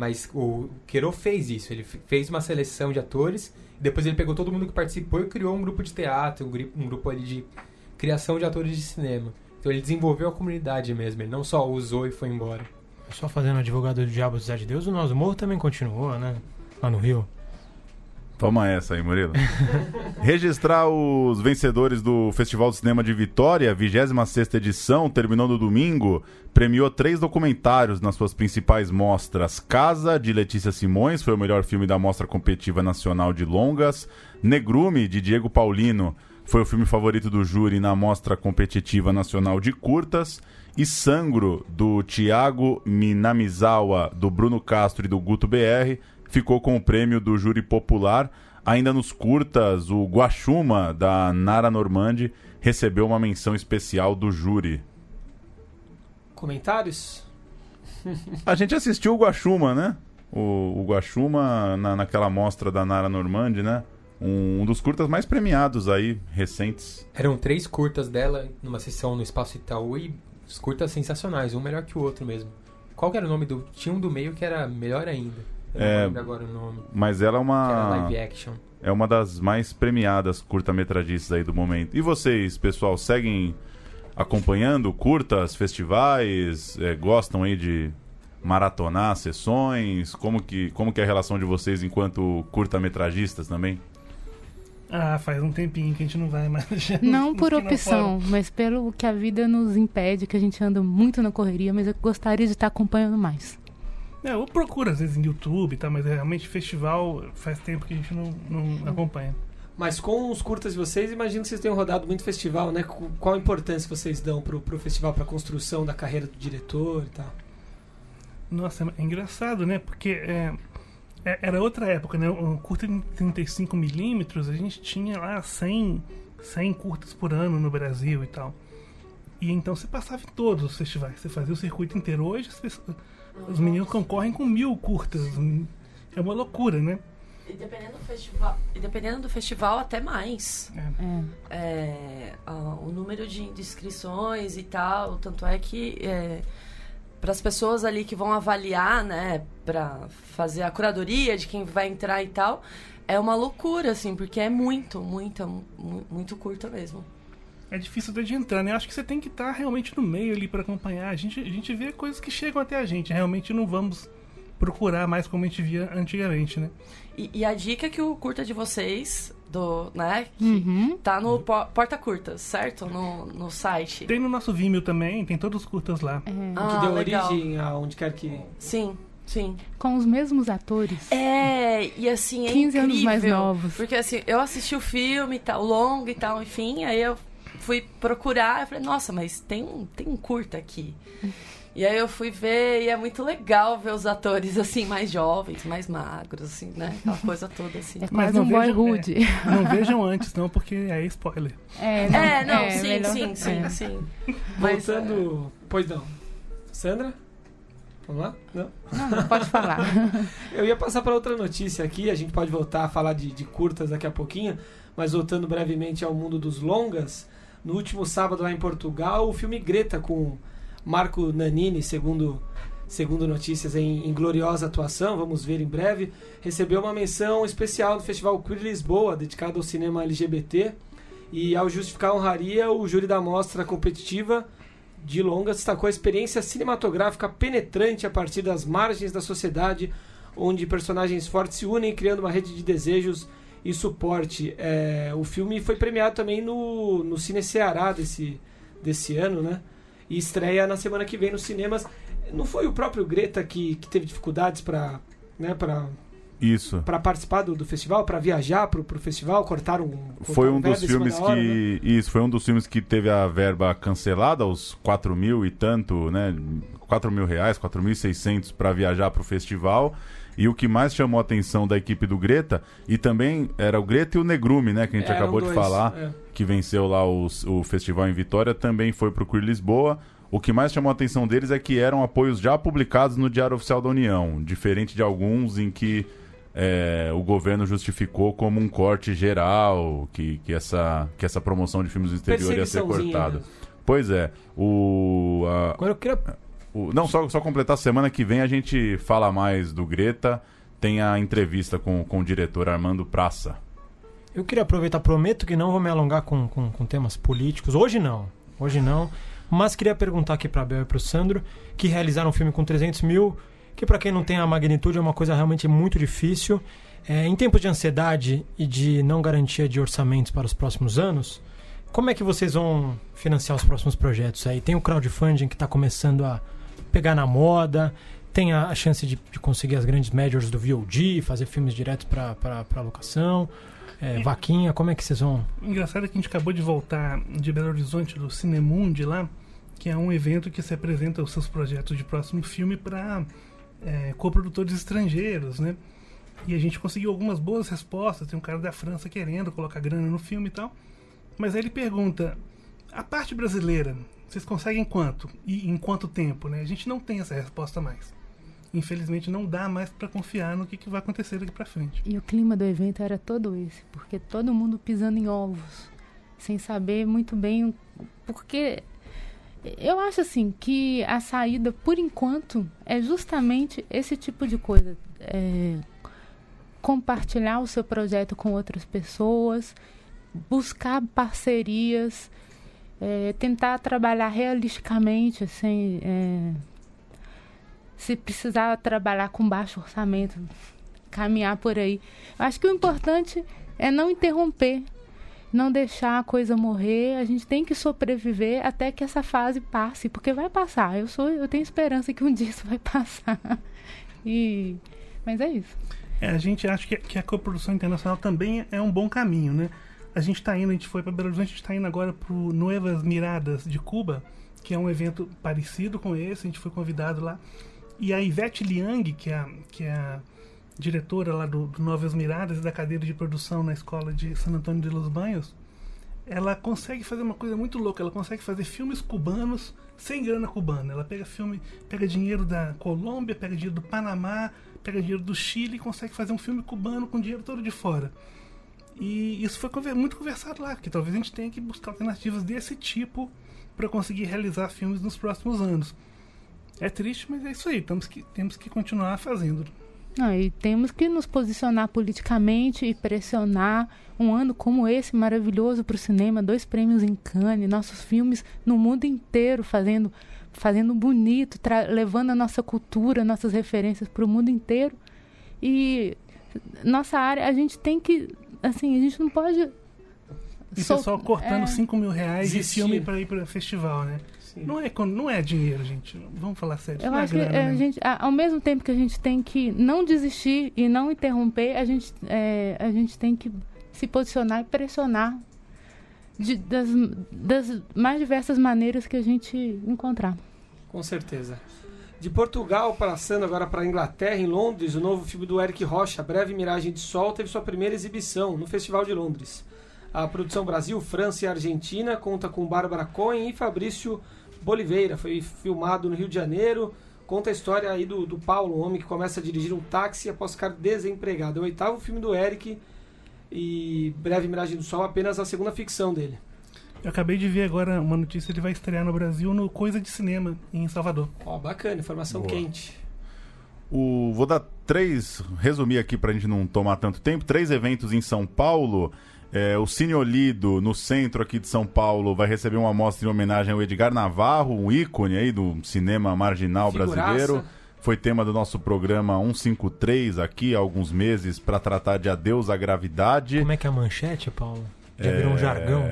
Mas o Queiro fez isso. Ele fe- fez uma seleção de atores. Depois ele pegou todo mundo que participou e criou um grupo de teatro, um grupo, um grupo ali de criação de atores de cinema. Então ele desenvolveu a comunidade mesmo. Ele não só usou e foi embora. Só fazendo advogado do diabo Cidade de Deus, o nosso morro também continuou, né? Lá no Rio. Toma essa aí, Murilo. Registrar os vencedores do Festival de Cinema de Vitória, 26ª edição, terminou no domingo, premiou três documentários nas suas principais mostras. Casa, de Letícia Simões, foi o melhor filme da Mostra Competitiva Nacional de Longas. Negrume, de Diego Paulino, foi o filme favorito do júri na Mostra Competitiva Nacional de Curtas. E Sangro, do Tiago Minamizawa, do Bruno Castro e do Guto BR, ficou com o prêmio do júri popular. Ainda nos curtas, o Guaxuma, da Nara Normandi, recebeu uma menção especial do júri. Comentários? A gente assistiu o Guaxuma, né? O, o Guaxuma na, naquela mostra da Nara Normandi, né? Um, um dos curtas mais premiados aí, recentes. Eram três curtas dela numa sessão no Espaço Itaú e os curtas sensacionais, um melhor que o outro mesmo. Qual que era o nome do. Tinha um do meio que era melhor ainda. É, agora o nome. Mas ela é uma. live action. É uma das mais premiadas curta-metragistas aí do momento. E vocês, pessoal, seguem acompanhando curtas, festivais? É, gostam aí de maratonar sessões? Como que, como que é a relação de vocês enquanto curta-metragistas também? Ah, faz um tempinho que a gente não vai mais. Não por Que não opção, mas pelo que a vida nos impede, que a gente anda muito na correria, mas eu gostaria de estar acompanhando mais. É, eu procuro às vezes em YouTube, tá? Mas realmente festival faz tempo que a gente não, não acompanha. Mas com os curtas de vocês, imagino que vocês tenham rodado muito festival, né? Qu- Qual a importância que vocês dão pro, pro festival, pra construção da carreira do diretor e tal? Nossa, é engraçado, né? Porque é, é- era outra época, né? Um curta de 35mm, a gente tinha lá 100, 100 curtas por ano no Brasil e tal. E então você passava em todos os festivais, você fazia o circuito inteiro. Hoje as pessoas- os meninos concorrem com mil curtas. É uma loucura, né? E dependendo do festival, dependendo do festival até mais. É, ah, o número de inscrições e tal, tanto é que para as pessoas ali que vão avaliar, né, para fazer a curadoria de quem vai entrar e tal, é uma loucura assim, porque é muito, muita, mu- muito curta mesmo. É difícil até de entrar, né? Eu acho que você tem que estar realmente no meio ali para acompanhar. A gente, a gente vê coisas que chegam até a gente. Realmente não vamos procurar mais como a gente via antigamente, né? E, e a dica é que o curta de vocês, do, né, que Uhum. tá no po- Porta Curtas, certo? No, no site. Tem no nosso Vimeo também, tem todos os curtas lá. Ah, que deu legal. origem aonde quer que. Sim, sim. Com os mesmos atores. É, e assim, é 15 anos incrível, mais novos. Porque assim, eu assisti o filme e tal, longo e tal, enfim, aí eu fui procurar, eu falei, nossa, mas tem um, tem um curta aqui. E aí eu fui ver e é muito legal ver os atores assim, mais jovens, mais magros, assim, né? Aquela coisa toda assim. É quase um boyhood. é, não vejam antes, não, porque é spoiler. É, É, não, é, sim, melhor- sim, sim, é. sim. Mas, Voltando. Pois não. Sandra? Vamos lá? Não? Não, pode falar. Eu ia passar para outra notícia aqui, a gente pode voltar a falar de, de curtas daqui a pouquinho, mas voltando brevemente ao mundo dos longas, no último sábado lá em Portugal, o filme Greta com Marco Nanini, segundo, segundo notícias em, em gloriosa atuação, vamos ver em breve, recebeu uma menção especial do Festival Queer Lisboa, dedicado ao cinema LGBT, e ao justificar a honraria, o júri da mostra competitiva de longas destacou a experiência cinematográfica penetrante a partir das margens da sociedade, onde personagens fortes se unem, criando uma rede de desejos e suporte. É, o filme foi premiado também no, no Cine Ceará desse, desse ano, né? E estreia na semana que vem nos cinemas. Não foi o próprio Greta que, que teve dificuldades para né, Isso. Para participar do, do festival, para viajar pro, pro festival, cortaram. cortaram Foi um dos filmes hora, né? que. Isso, foi um dos filmes que teve a verba cancelada, os 4 mil e tanto, né? 4 mil reais, 4.600 para viajar pro festival. E o que mais chamou a atenção da equipe do Greta, e também era o Greta e o Negrume, né? Que a gente Eram acabou de dois, falar, é. que venceu lá os- o festival em Vitória, também foi pro Queer Lisboa. O que mais chamou a atenção deles é que eram apoios já publicados no Diário Oficial da União, diferente de alguns em que é, o governo justificou como um corte geral, que, que, essa, que essa promoção de filmes do exterior ia ser cortada. né? Pois é, o, a- Agora eu queria. O- não, só, só completar, semana que vem a gente fala mais do Greta, tem a entrevista com, com o diretor Armando Praça. Eu queria aproveitar, prometo que não vou me alongar com, com, com temas políticos. Hoje não, hoje não. Mas queria perguntar aqui para Bel e para o Sandro, que realizaram um filme com 300 mil, que para quem não tem a magnitude é uma coisa realmente muito difícil. É, em tempos de ansiedade e de não garantia de orçamentos para os próximos anos, como é que vocês vão financiar os próximos projetos aí? Tem o crowdfunding que está começando a pegar na moda, tem a, a chance de, de conseguir as grandes majors do VOD, fazer filmes diretos para locação. É, vaquinha, como é que vocês vão? Engraçado é que a gente acabou de voltar de Belo Horizonte, do Cinemundi lá, que é um evento que se apresenta os seus projetos de próximo filme para coprodutores estrangeiros, né? E a gente conseguiu algumas boas respostas. Tem um cara da França querendo colocar grana no filme e tal. Mas aí ele pergunta: a parte brasileira, vocês conseguem quanto? E em quanto tempo, né? A gente não tem essa resposta mais. Infelizmente não dá mais para confiar no que, que vai acontecer daqui para frente. E o clima do evento era todo esse, porque todo mundo pisando em ovos, sem saber muito bem porque eu acho assim que a saída, por enquanto, é justamente esse tipo de coisa. É, compartilhar o seu projeto com outras pessoas, buscar parcerias, é, tentar trabalhar realisticamente, assim, é, se precisar trabalhar com baixo orçamento, caminhar por aí. Acho que o importante é não interromper, não deixar a coisa morrer. A gente tem que sobreviver até que essa fase passe, porque vai passar. Eu sou, eu tenho esperança que um dia isso vai passar. E, mas é isso. É, a gente acha que, que a coprodução internacional também é um bom caminho, né? A gente está indo, a gente foi para Belo Horizonte, a gente está indo agora para o Nuevas Miradas de Cuba, que é um evento parecido com esse, a gente foi convidado lá. E a Ivete Liang, que é a, que é a diretora lá do, do Novas Miradas e da cadeira de produção na escola de San Antônio de los Banhos, ela consegue fazer uma coisa muito louca. Ela consegue fazer filmes cubanos sem grana cubana. Ela pega filme, pega dinheiro da Colômbia, pega dinheiro do Panamá, pega dinheiro do Chile e consegue fazer um filme cubano com dinheiro todo de fora. E isso foi muito conversado lá, que talvez a gente tenha que buscar alternativas desse tipo para conseguir realizar filmes nos próximos anos. É triste, mas é isso aí. Temos que, temos que continuar fazendo. Não, e temos que nos posicionar politicamente e pressionar um ano como esse maravilhoso para o cinema, dois prêmios em Cannes, nossos filmes no mundo inteiro fazendo fazendo bonito, levando a nossa cultura, nossas referências para o mundo inteiro. E nossa área, a gente tem que, assim, a gente não pode E o sol- pessoal cortando é, 5 mil reais de Desistir. filme para ir para festival, né? Não é, não é dinheiro, gente. Vamos falar sério. Eu não é acho que grana, é, a né? gente, ao mesmo tempo que a gente tem que não desistir e não interromper, a gente, é, a gente tem que se posicionar e pressionar de- das, das mais diversas maneiras que a gente encontrar. Com certeza. De Portugal, passando agora para a Inglaterra, em Londres, o novo filme do Eric Rocha, Breve Miragem de Sol, teve sua primeira exibição no Festival de Londres. A produção Brasil, França e Argentina conta com Bárbara Cohen e Fabrício Boliveira. Foi filmado no Rio de Janeiro. Conta a história aí do, do Paulo, um homem que começa a dirigir um táxi após ficar desempregado. É o oitavo filme do Eric e Breve Miragem do Sol apenas a segunda ficção dele. Eu acabei de ver agora uma notícia, ele vai estrear no Brasil no Coisa de Cinema, em Salvador. Ó, bacana, informação Boa. quente. O, vou dar três, resumir aqui pra gente não tomar tanto tempo, três eventos em São Paulo. É, o Cine Olido, no centro aqui de São Paulo, vai receber uma mostra em homenagem ao Edgar Navarro, um ícone aí do cinema marginal Figuraça. brasileiro. Foi tema do nosso programa 153 aqui há alguns meses para tratar de Adeus à Gravidade. Como é que é a manchete, Paulo? Já virou um jargão.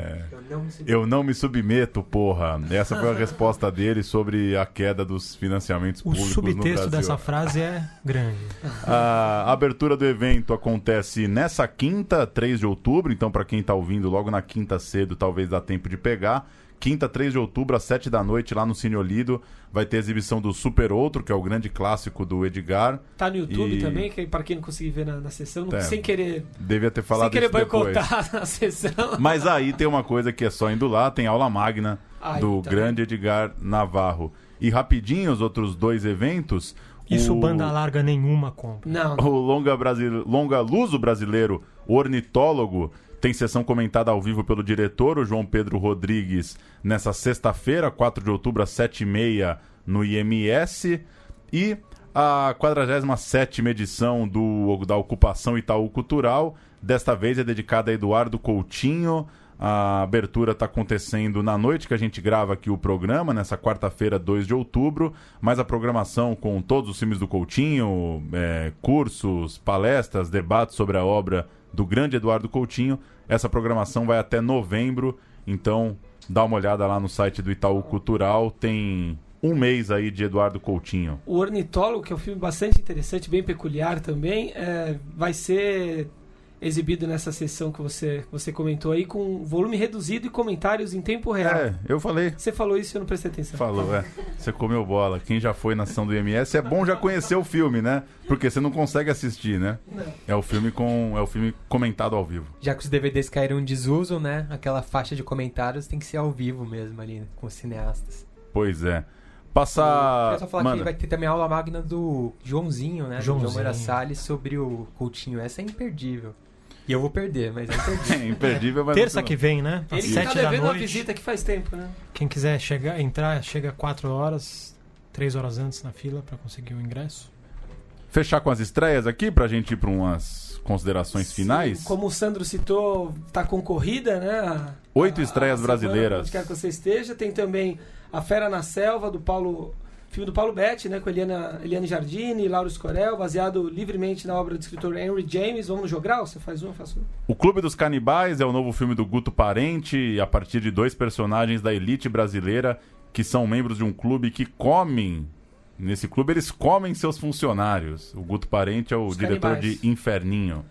Eu não me submeto, porra. Essa foi a resposta dele sobre a queda dos financiamentos O públicos no subtexto Brasil. dessa frase é grande. A abertura do evento acontece nessa quinta, 3 de outubro. Então, para quem tá ouvindo logo na quinta cedo, talvez dá tempo de pegar. Quinta, 3 de outubro, às 7 da noite, lá no Cine Olido, vai ter exibição do Super Outro, que é o grande clássico do Edgar. Tá no YouTube E- também, que para quem não conseguir ver na, na sessão, não- É, sem querer, Devia ter sem falado querer isso depois. boicotar a sessão. Mas aí tem uma coisa que é só indo lá, tem aula magna Aí, do tá grande Edgar Navarro. E rapidinho, os outros dois eventos. Isso o... banda larga nenhuma compra. Não. O longa, brasile... longa luso brasileiro Ornitólogo tem sessão comentada ao vivo pelo diretor, o João Pedro Rodrigues, nessa sexta-feira, 4 de outubro, às 7h30, no IMS. E a 47ª edição do, da Ocupação Itaú Cultural, desta vez é dedicada a Eduardo Coutinho. A abertura está acontecendo na noite que a gente grava aqui o programa, nessa quarta-feira, 2 de outubro. Mas a programação com todos os filmes do Coutinho, é, cursos, palestras, debates sobre a obra do grande Eduardo Coutinho. Essa programação vai até novembro, então dá uma olhada lá no site do Itaú Cultural. Tem um mês aí de Eduardo Coutinho. O Ornitólogo, que é um filme bastante interessante, bem peculiar também, é, vai ser exibido nessa sessão que você, que você comentou aí, com volume reduzido e comentários em tempo real. É, eu falei. Você falou isso e eu não prestei atenção. Falou, é. Você comeu bola. Quem já foi na sessão do IMS é bom já conhecer o filme, né? Porque você não consegue assistir, né? É o filme com é o filme comentado ao vivo. Já que os DVDs caíram em desuso, né? Aquela faixa de comentários tem que ser ao vivo mesmo ali, com os cineastas. Pois é. Passar. Queria só falar Manda. que vai ter também a aula magna do Joãozinho, né? Do João Joãozinho. Moura Salles sobre o Coutinho. Essa é imperdível. E eu vou perder, mas é imperdível. É imperdível, mas Terça que vem, né? Às Ele que sete tá da devendo uma noite. visita que faz tempo, né? Quem quiser chegar, entrar, chega 4 horas, 3 horas antes na fila para conseguir o ingresso. Fechar com as estreias aqui pra gente ir pra umas considerações finais. Como o Sandro citou, tá concorrida, né? Oito estreias brasileiras. Onde quer que você esteja. Tem também A Fera na Selva, do Paulo. Filme do Paulo Betti, né? Com Eliana, Eliane Jardini e Lauro Escorel, baseado livremente na obra do escritor Henry James. Vamos no Jogral? Você faz um, eu faço um. O Clube dos Canibais é o novo filme do Guto Parente, a partir de dois personagens da elite brasileira que são membros de um clube que comem. Nesse clube eles comem seus funcionários. O Guto Parente é o Os diretor canibais. de Inferninho.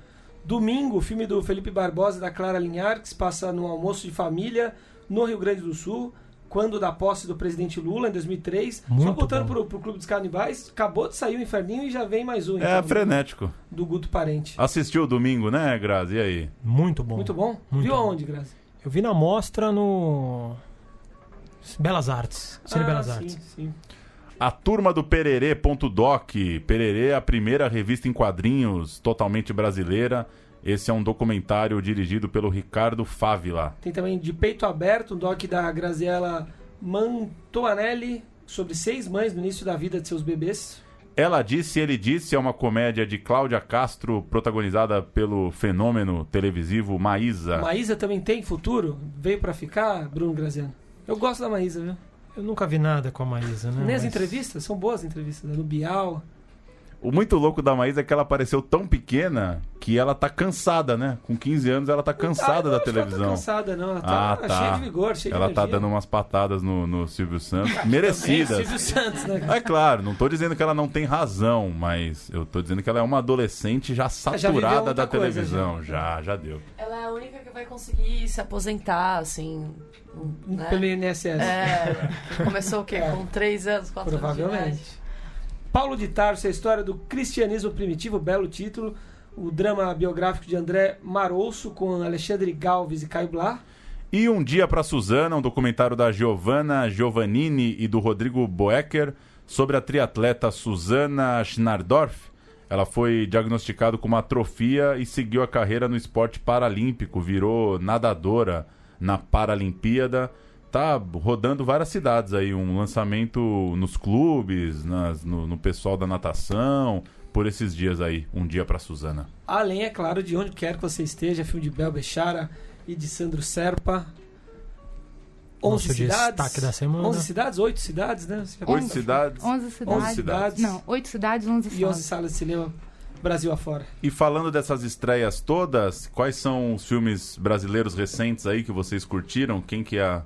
Domingo, o filme do Felipe Barbosa e da Clara Linhar, que se passa no almoço de família no Rio Grande do Sul, quando da posse do presidente Lula, em 2003. Só Muito voltando bom. pro, pro Clube dos Canibais, acabou de sair o Inferninho e já vem mais um. É então, frenético. Do Guto Parente. Assistiu domingo, né, Grazi? E aí? Muito bom. Muito bom? Muito Viu bom. aonde, Grazi? Eu vi na mostra no Belas Artes, Cine Ah, Belas sim, Artes. sim. A turma do Pererê.doc. Pererê é a primeira revista em quadrinhos totalmente brasileira. Esse é um documentário dirigido pelo Ricardo Fávila. Tem também De Peito Aberto, um doc da Graziella Mantoanelli, sobre seis mães no início da vida de seus bebês. Ela Disse, Ele Disse é uma comédia de Cláudia Castro, protagonizada pelo fenômeno televisivo Maísa. Maísa também tem futuro? Veio pra ficar, Bruno Graziano? Eu gosto da Maísa, viu? Eu nunca vi nada com a Maísa, né? Nem as Mas- entrevistas, são boas entrevistas, né? No Bial. O muito louco da Maísa é que ela apareceu tão pequena que ela tá cansada, né? Com 15 anos ela tá cansada Ah, eu da que ela televisão. Tá cansada, não. Ela tá, ah, tá. cheia de vigor, cheia ela de tá energia. dando umas patadas no, no Silvio Santos. Também, merecidas. Silvio Santos, né? É claro, não tô dizendo que ela não tem razão, mas eu tô dizendo que ela é uma adolescente já já saturada muita da coisa, televisão. Já, já deu. Ela é a única que vai conseguir se aposentar, assim. né? Pelo INSS. É, começou o quê? Com 3 anos, 4 anos de idade. Provavelmente. Paulo de Tarso, a história do cristianismo primitivo, belo título. O drama biográfico de André Marouço com Alexandre Galves e Caio Blá. E Um Dia para Suzana, um documentário da Giovanna Giovannini e do Rodrigo Boecker sobre a triatleta Suzana Schnardorf. Ela foi diagnosticada com uma atrofia e seguiu a carreira no esporte paralímpico, virou nadadora na Paralimpíada. Tá rodando várias cidades aí, um lançamento nos clubes, nas- no, no pessoal da natação, por esses dias aí, Um Dia para Suzana. Além, é claro, de onde quer que você esteja, filme de Bel Bechara e de Sandro Serpa. 11 Nosso cidades. destaque da semana. 11 cidades? 8 cidades, né? Você já Oito falou? cidades. 11 cidades. cidades. Não, 8 cidades, 11 E 11 salas. salas de cinema Brasil afora. E falando dessas estreias todas, quais são os filmes brasileiros recentes aí que vocês curtiram? Quem que é a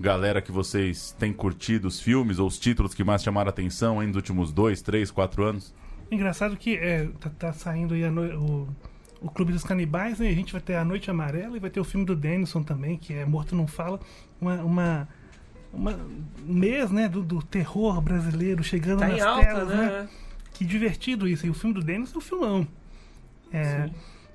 galera que vocês têm curtido os filmes ou os títulos que mais chamaram a atenção aí nos últimos dois, três, quatro anos? Engraçado que é, tá, tá saindo aí a no- o, o Clube dos Canibais, né? A gente vai ter A Noite Amarela e vai ter o filme do Denison também, que é Morto Não Fala. Uma, uma, uma- um mês, né, do, do terror brasileiro chegando Tá nas em alta, telas, né? Que divertido isso. E o filme do Denison é um filmão. É,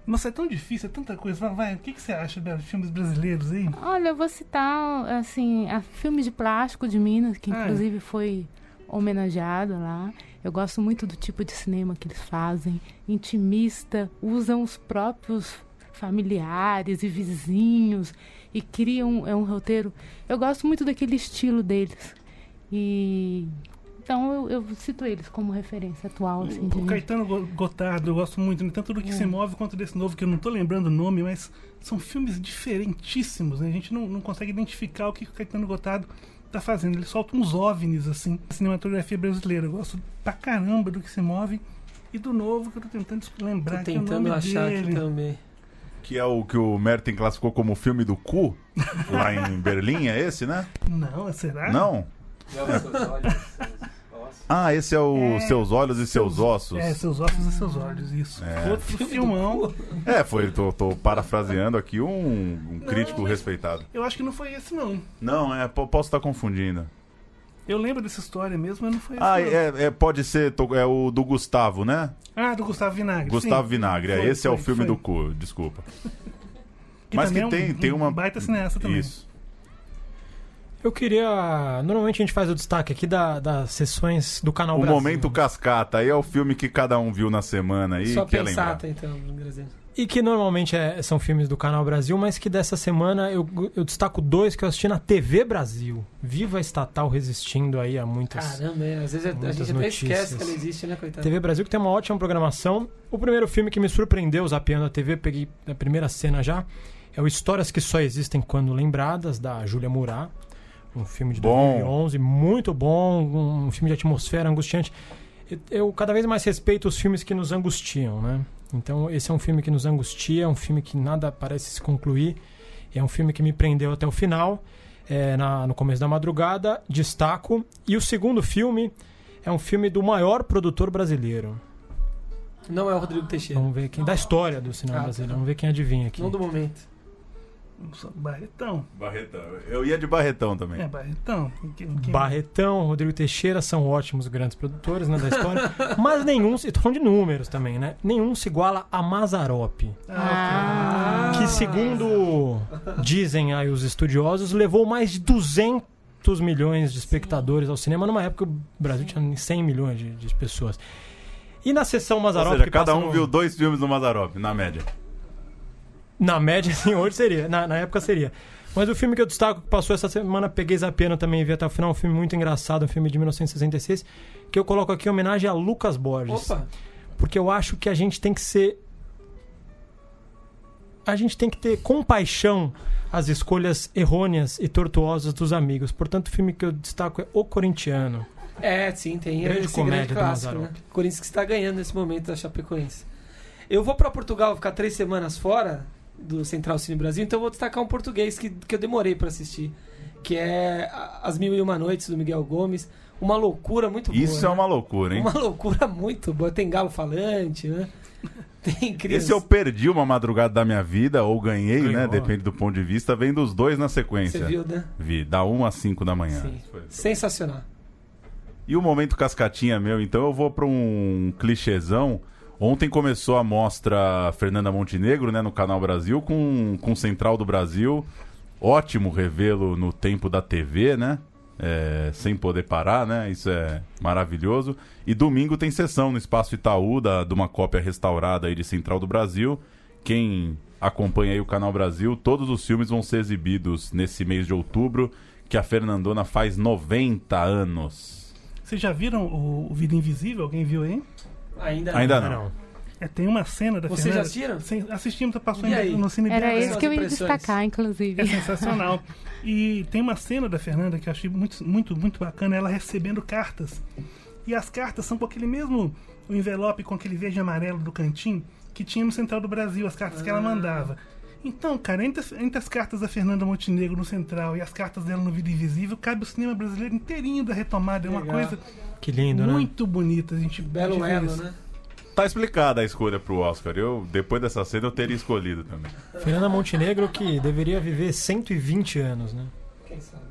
nossa, é tão difícil, é tanta coisa. Vai, vai, o que, que você acha dos filmes brasileiros aí? Olha, eu vou citar, assim, a filme de plástico de Minas, que Ah, é. inclusive foi homenageado lá. Eu gosto muito do tipo de cinema que eles fazem. Intimista, usam os próprios familiares e vizinhos e criam é um roteiro. Eu gosto muito daquele estilo deles. E então eu, eu cito eles como referência atual, assim, de O Caetano Go- Gotardo, eu gosto muito, né? tanto do que se move quanto desse novo, que eu não tô lembrando o nome, mas são filmes diferentíssimos, né? A gente não, não consegue identificar o que o Caetano Gotardo tá fazendo. Ele solta uns ovnis, assim, na cinematografia brasileira. Eu gosto pra caramba do que se move e do novo que eu tô tentando lembrar Tô que é o tentando nome achar dele. aqui também. Que é o que o Merten classificou como filme do cu, lá em Berlim, é esse, né? Não, será? Não? Ah, esse é o É, Seus Olhos e Seus Ossos. É, seus ossos e seus olhos, isso. É. Outro filmão. É, foi, tô, tô parafraseando aqui um, um crítico respeitado. Eu acho que não foi esse, não. Não, é, po- posso estar confundindo. Eu lembro dessa história mesmo, mas não foi esse. Ah, não. é, é, pode ser, tô- é o do Gustavo, né? Ah, do Gustavo Vinagre. Gustavo sim. Vinagre, é, Foi, esse é o foi, filme foi. do cu, desculpa. Que Mas que é um- tem, tem um uma. baita cineasta também. Isso. Eu queria. Normalmente a gente faz o destaque aqui da- das sessões do canal O Brasil. Momento Cascata, aí é o filme que cada um viu na semana aí. Só quer pensar, lembrar. tá, então. E que normalmente é- são filmes do Canal Brasil, mas que dessa semana eu, eu destaco dois que eu assisti na TV Brasil. Viva a estatal resistindo aí a muitas. Caramba, é, às vezes a- a muitas gente até notícias. esquece que ela existe, né, coitado? TV Brasil que tem uma ótima programação. O primeiro filme que me surpreendeu zapeando a TV, peguei a primeira cena já, é o Histórias que Só Existem Quando Lembradas, da Júlia Murat. Um filme de Bom. 2011, muito bom, um filme de atmosfera angustiante. Eu- cada vez mais respeito os filmes que nos angustiam, né? Então esse é um filme que nos angustia, é um filme que nada parece se concluir. É um filme que me prendeu até o final, é, na- no começo da madrugada, destaco. E o segundo filme é um filme do maior produtor brasileiro. Não é o Rodrigo Teixeira. Vamos ver quem. Da história do cinema Ah, brasileiro. tá. Vamos ver quem adivinha aqui. Não do momento. Barretão. Barretão. Eu ia de Barretão também. É, Barretão. Quem- quem- Barretão, Rodrigo Teixeira são ótimos grandes produtores né, da história, mas nenhum, se- tô falando de números também, né? Nenhum se iguala a Mazarop, Ah, que segundo dizem aí os estudiosos, levou mais de 200 milhões de espectadores ao cinema numa época que o Brasil tinha 100 milhões de, de pessoas. E na sessão Ou Mazarop, seja, que cada um no- viu dois filmes do Mazarop, na média. Na média, sim, hoje seria. Na, na época seria. Mas o filme que eu destaco, que passou essa semana, peguei Zapiano também e vi até o final, um filme muito engraçado, um filme de 1966, que eu coloco aqui em homenagem a Lucas Borges. Opa! Porque eu acho que a gente tem que ser. A gente tem que ter compaixão às escolhas errôneas e tortuosas dos amigos. Portanto, o filme que eu destaco é O Corintiano. É, sim, tem Grande esse comédia grande do clássico, Mazzaropi. né? Corinthians que está ganhando nesse momento da Chapecoense. Eu vou para Portugal ficar três semanas fora do Central Cine Brasil, então eu vou destacar um português que, que eu demorei para assistir, que é As Mil e Uma Noites, do Miguel Gomes. Uma loucura muito boa. Isso é né? uma loucura, hein? Uma loucura muito boa. Tem galo falante, né? Tem criança. Esse eu perdi uma madrugada da minha vida, ou ganhei, né? Ganhou. Depende do ponto de vista, vendo os dois na sequência. Você viu, né? Vi, da 1 às 5 da manhã. Sim. Sensacional. E o momento cascatinha meu, então eu vou para um clichêzão. Ontem começou a mostra Fernanda Montenegro, né, no Canal Brasil, com, com Central do Brasil. Ótimo revê-lo no tempo da TV, né? É, sem poder parar, né? Isso é maravilhoso. E domingo tem sessão no Espaço Itaú, da, de uma cópia restaurada aí de Central do Brasil. Quem acompanha aí o Canal Brasil, todos os filmes vão ser exibidos nesse mês de outubro, que a Fernandona faz 90 anos. Vocês já viram o, o Vida Invisível? Alguém viu aí? Ainda, Ainda não. É, tem uma cena da Vocês Fernanda... já assistiram? Sim, assistimos, passou E em- aí? no Cine Era esse que eu ia destacar, inclusive. É sensacional. e tem uma cena da Fernanda que eu achei muito, muito, muito bacana, ela recebendo cartas. E as cartas são com aquele mesmo o envelope com aquele verde e amarelo do cantinho que tinha no Central do Brasil, as cartas que ela mandava. Então, cara, entre as, entre as cartas da Fernanda Montenegro no Central e as cartas dela no Vida Invisível, cabe o cinema brasileiro inteirinho da retomada. É uma Legal. coisa Que lindo, né? muito bonita. A gente Belo a gente vê elo, né? Tá explicada a escolha pro Oscar. Eu, depois dessa cena, eu teria escolhido também. Fernanda Montenegro que deveria viver 120 anos, né? Quem sabe?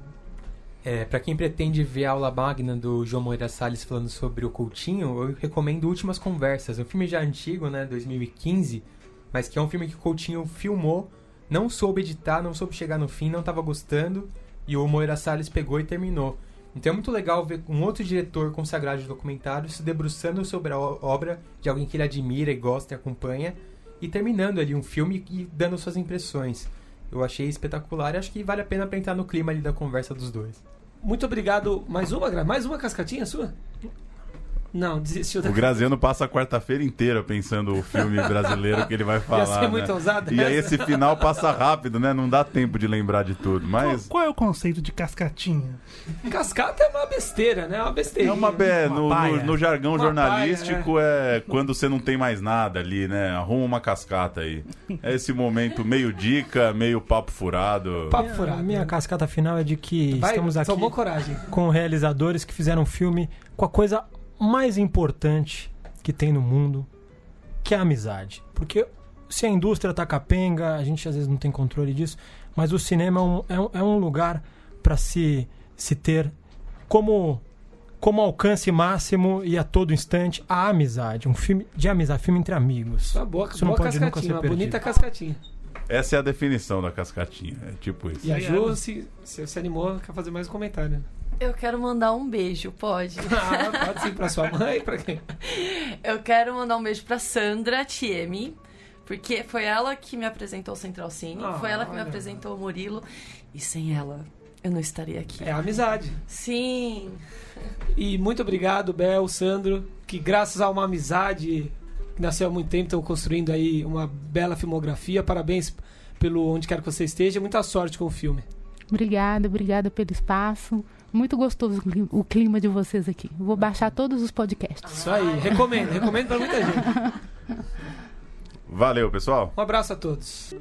É, para quem pretende ver a aula magna do João Moreira Salles falando sobre o Coutinho, eu recomendo Últimas Conversas. É um filme já antigo, né, 2015, mas que é um filme que o Coutinho filmou, não soube editar, não soube chegar no fim, não estava gostando, e o Moreira Salles pegou e terminou. Então é muito legal ver um outro diretor consagrado de documentário se debruçando sobre a obra de alguém que ele admira e gosta e acompanha, e terminando ali um filme e dando suas impressões. Eu achei espetacular e acho que vale a pena pra entrar no clima ali da conversa dos dois. Muito obrigado. Mais uma? Mais uma cascatinha sua? Não, desistiu da O Graziano passa a quarta-feira inteira pensando o filme brasileiro que ele vai falar. ser muito né? ousado E aí esse final passa rápido, né? Não dá tempo de lembrar de tudo. Mas Qual é o conceito de cascatinha? Cascata é uma besteira, né? É uma besteira. é uma be... no, paia. no- no jargão Uma jornalístico é quando você não tem mais nada ali, né? Arruma uma cascata aí. É esse momento meio dica, meio papo furado. Papo A furado. minha cascata final é de que Vai, estamos aqui tomou coragem. com realizadores que fizeram um filme com a coisa mais importante que tem no mundo, que é a amizade. Porque se a indústria tá capenga, a gente às vezes não tem controle disso, mas o cinema é um, é um, é um lugar para se, se ter como como alcance máximo e a todo instante a amizade, um filme de amizade, filme entre amigos. Tá boa, Isso não boa pode nunca cascatinha, ser uma perdido. bonita cascatinha. Essa é a definição da cascatinha. É tipo isso. E a Ju se, se, se animou, quer fazer mais um comentário. Eu quero mandar um beijo, pode? Ah, pode sim, pra sua mãe, pra quem? Eu quero mandar um beijo pra Sandra Tiemi, porque foi ela que me apresentou o Central Cine, Ah, foi ela que me apresentou o Murilo, e sem ela eu não estaria aqui. É a amizade. Sim. E muito obrigado, Bel, Sandro, que graças a uma amizade que nasceu há muito tempo, estão construindo aí uma bela filmografia. Parabéns pelo onde quer que você esteja. Muita sorte com o filme. Obrigada, obrigada pelo espaço. Muito gostoso o cli- o clima de vocês aqui. Vou baixar todos os podcasts. Isso aí, recomendo, recomendo pra muita gente. Valeu, pessoal. Um abraço a todos.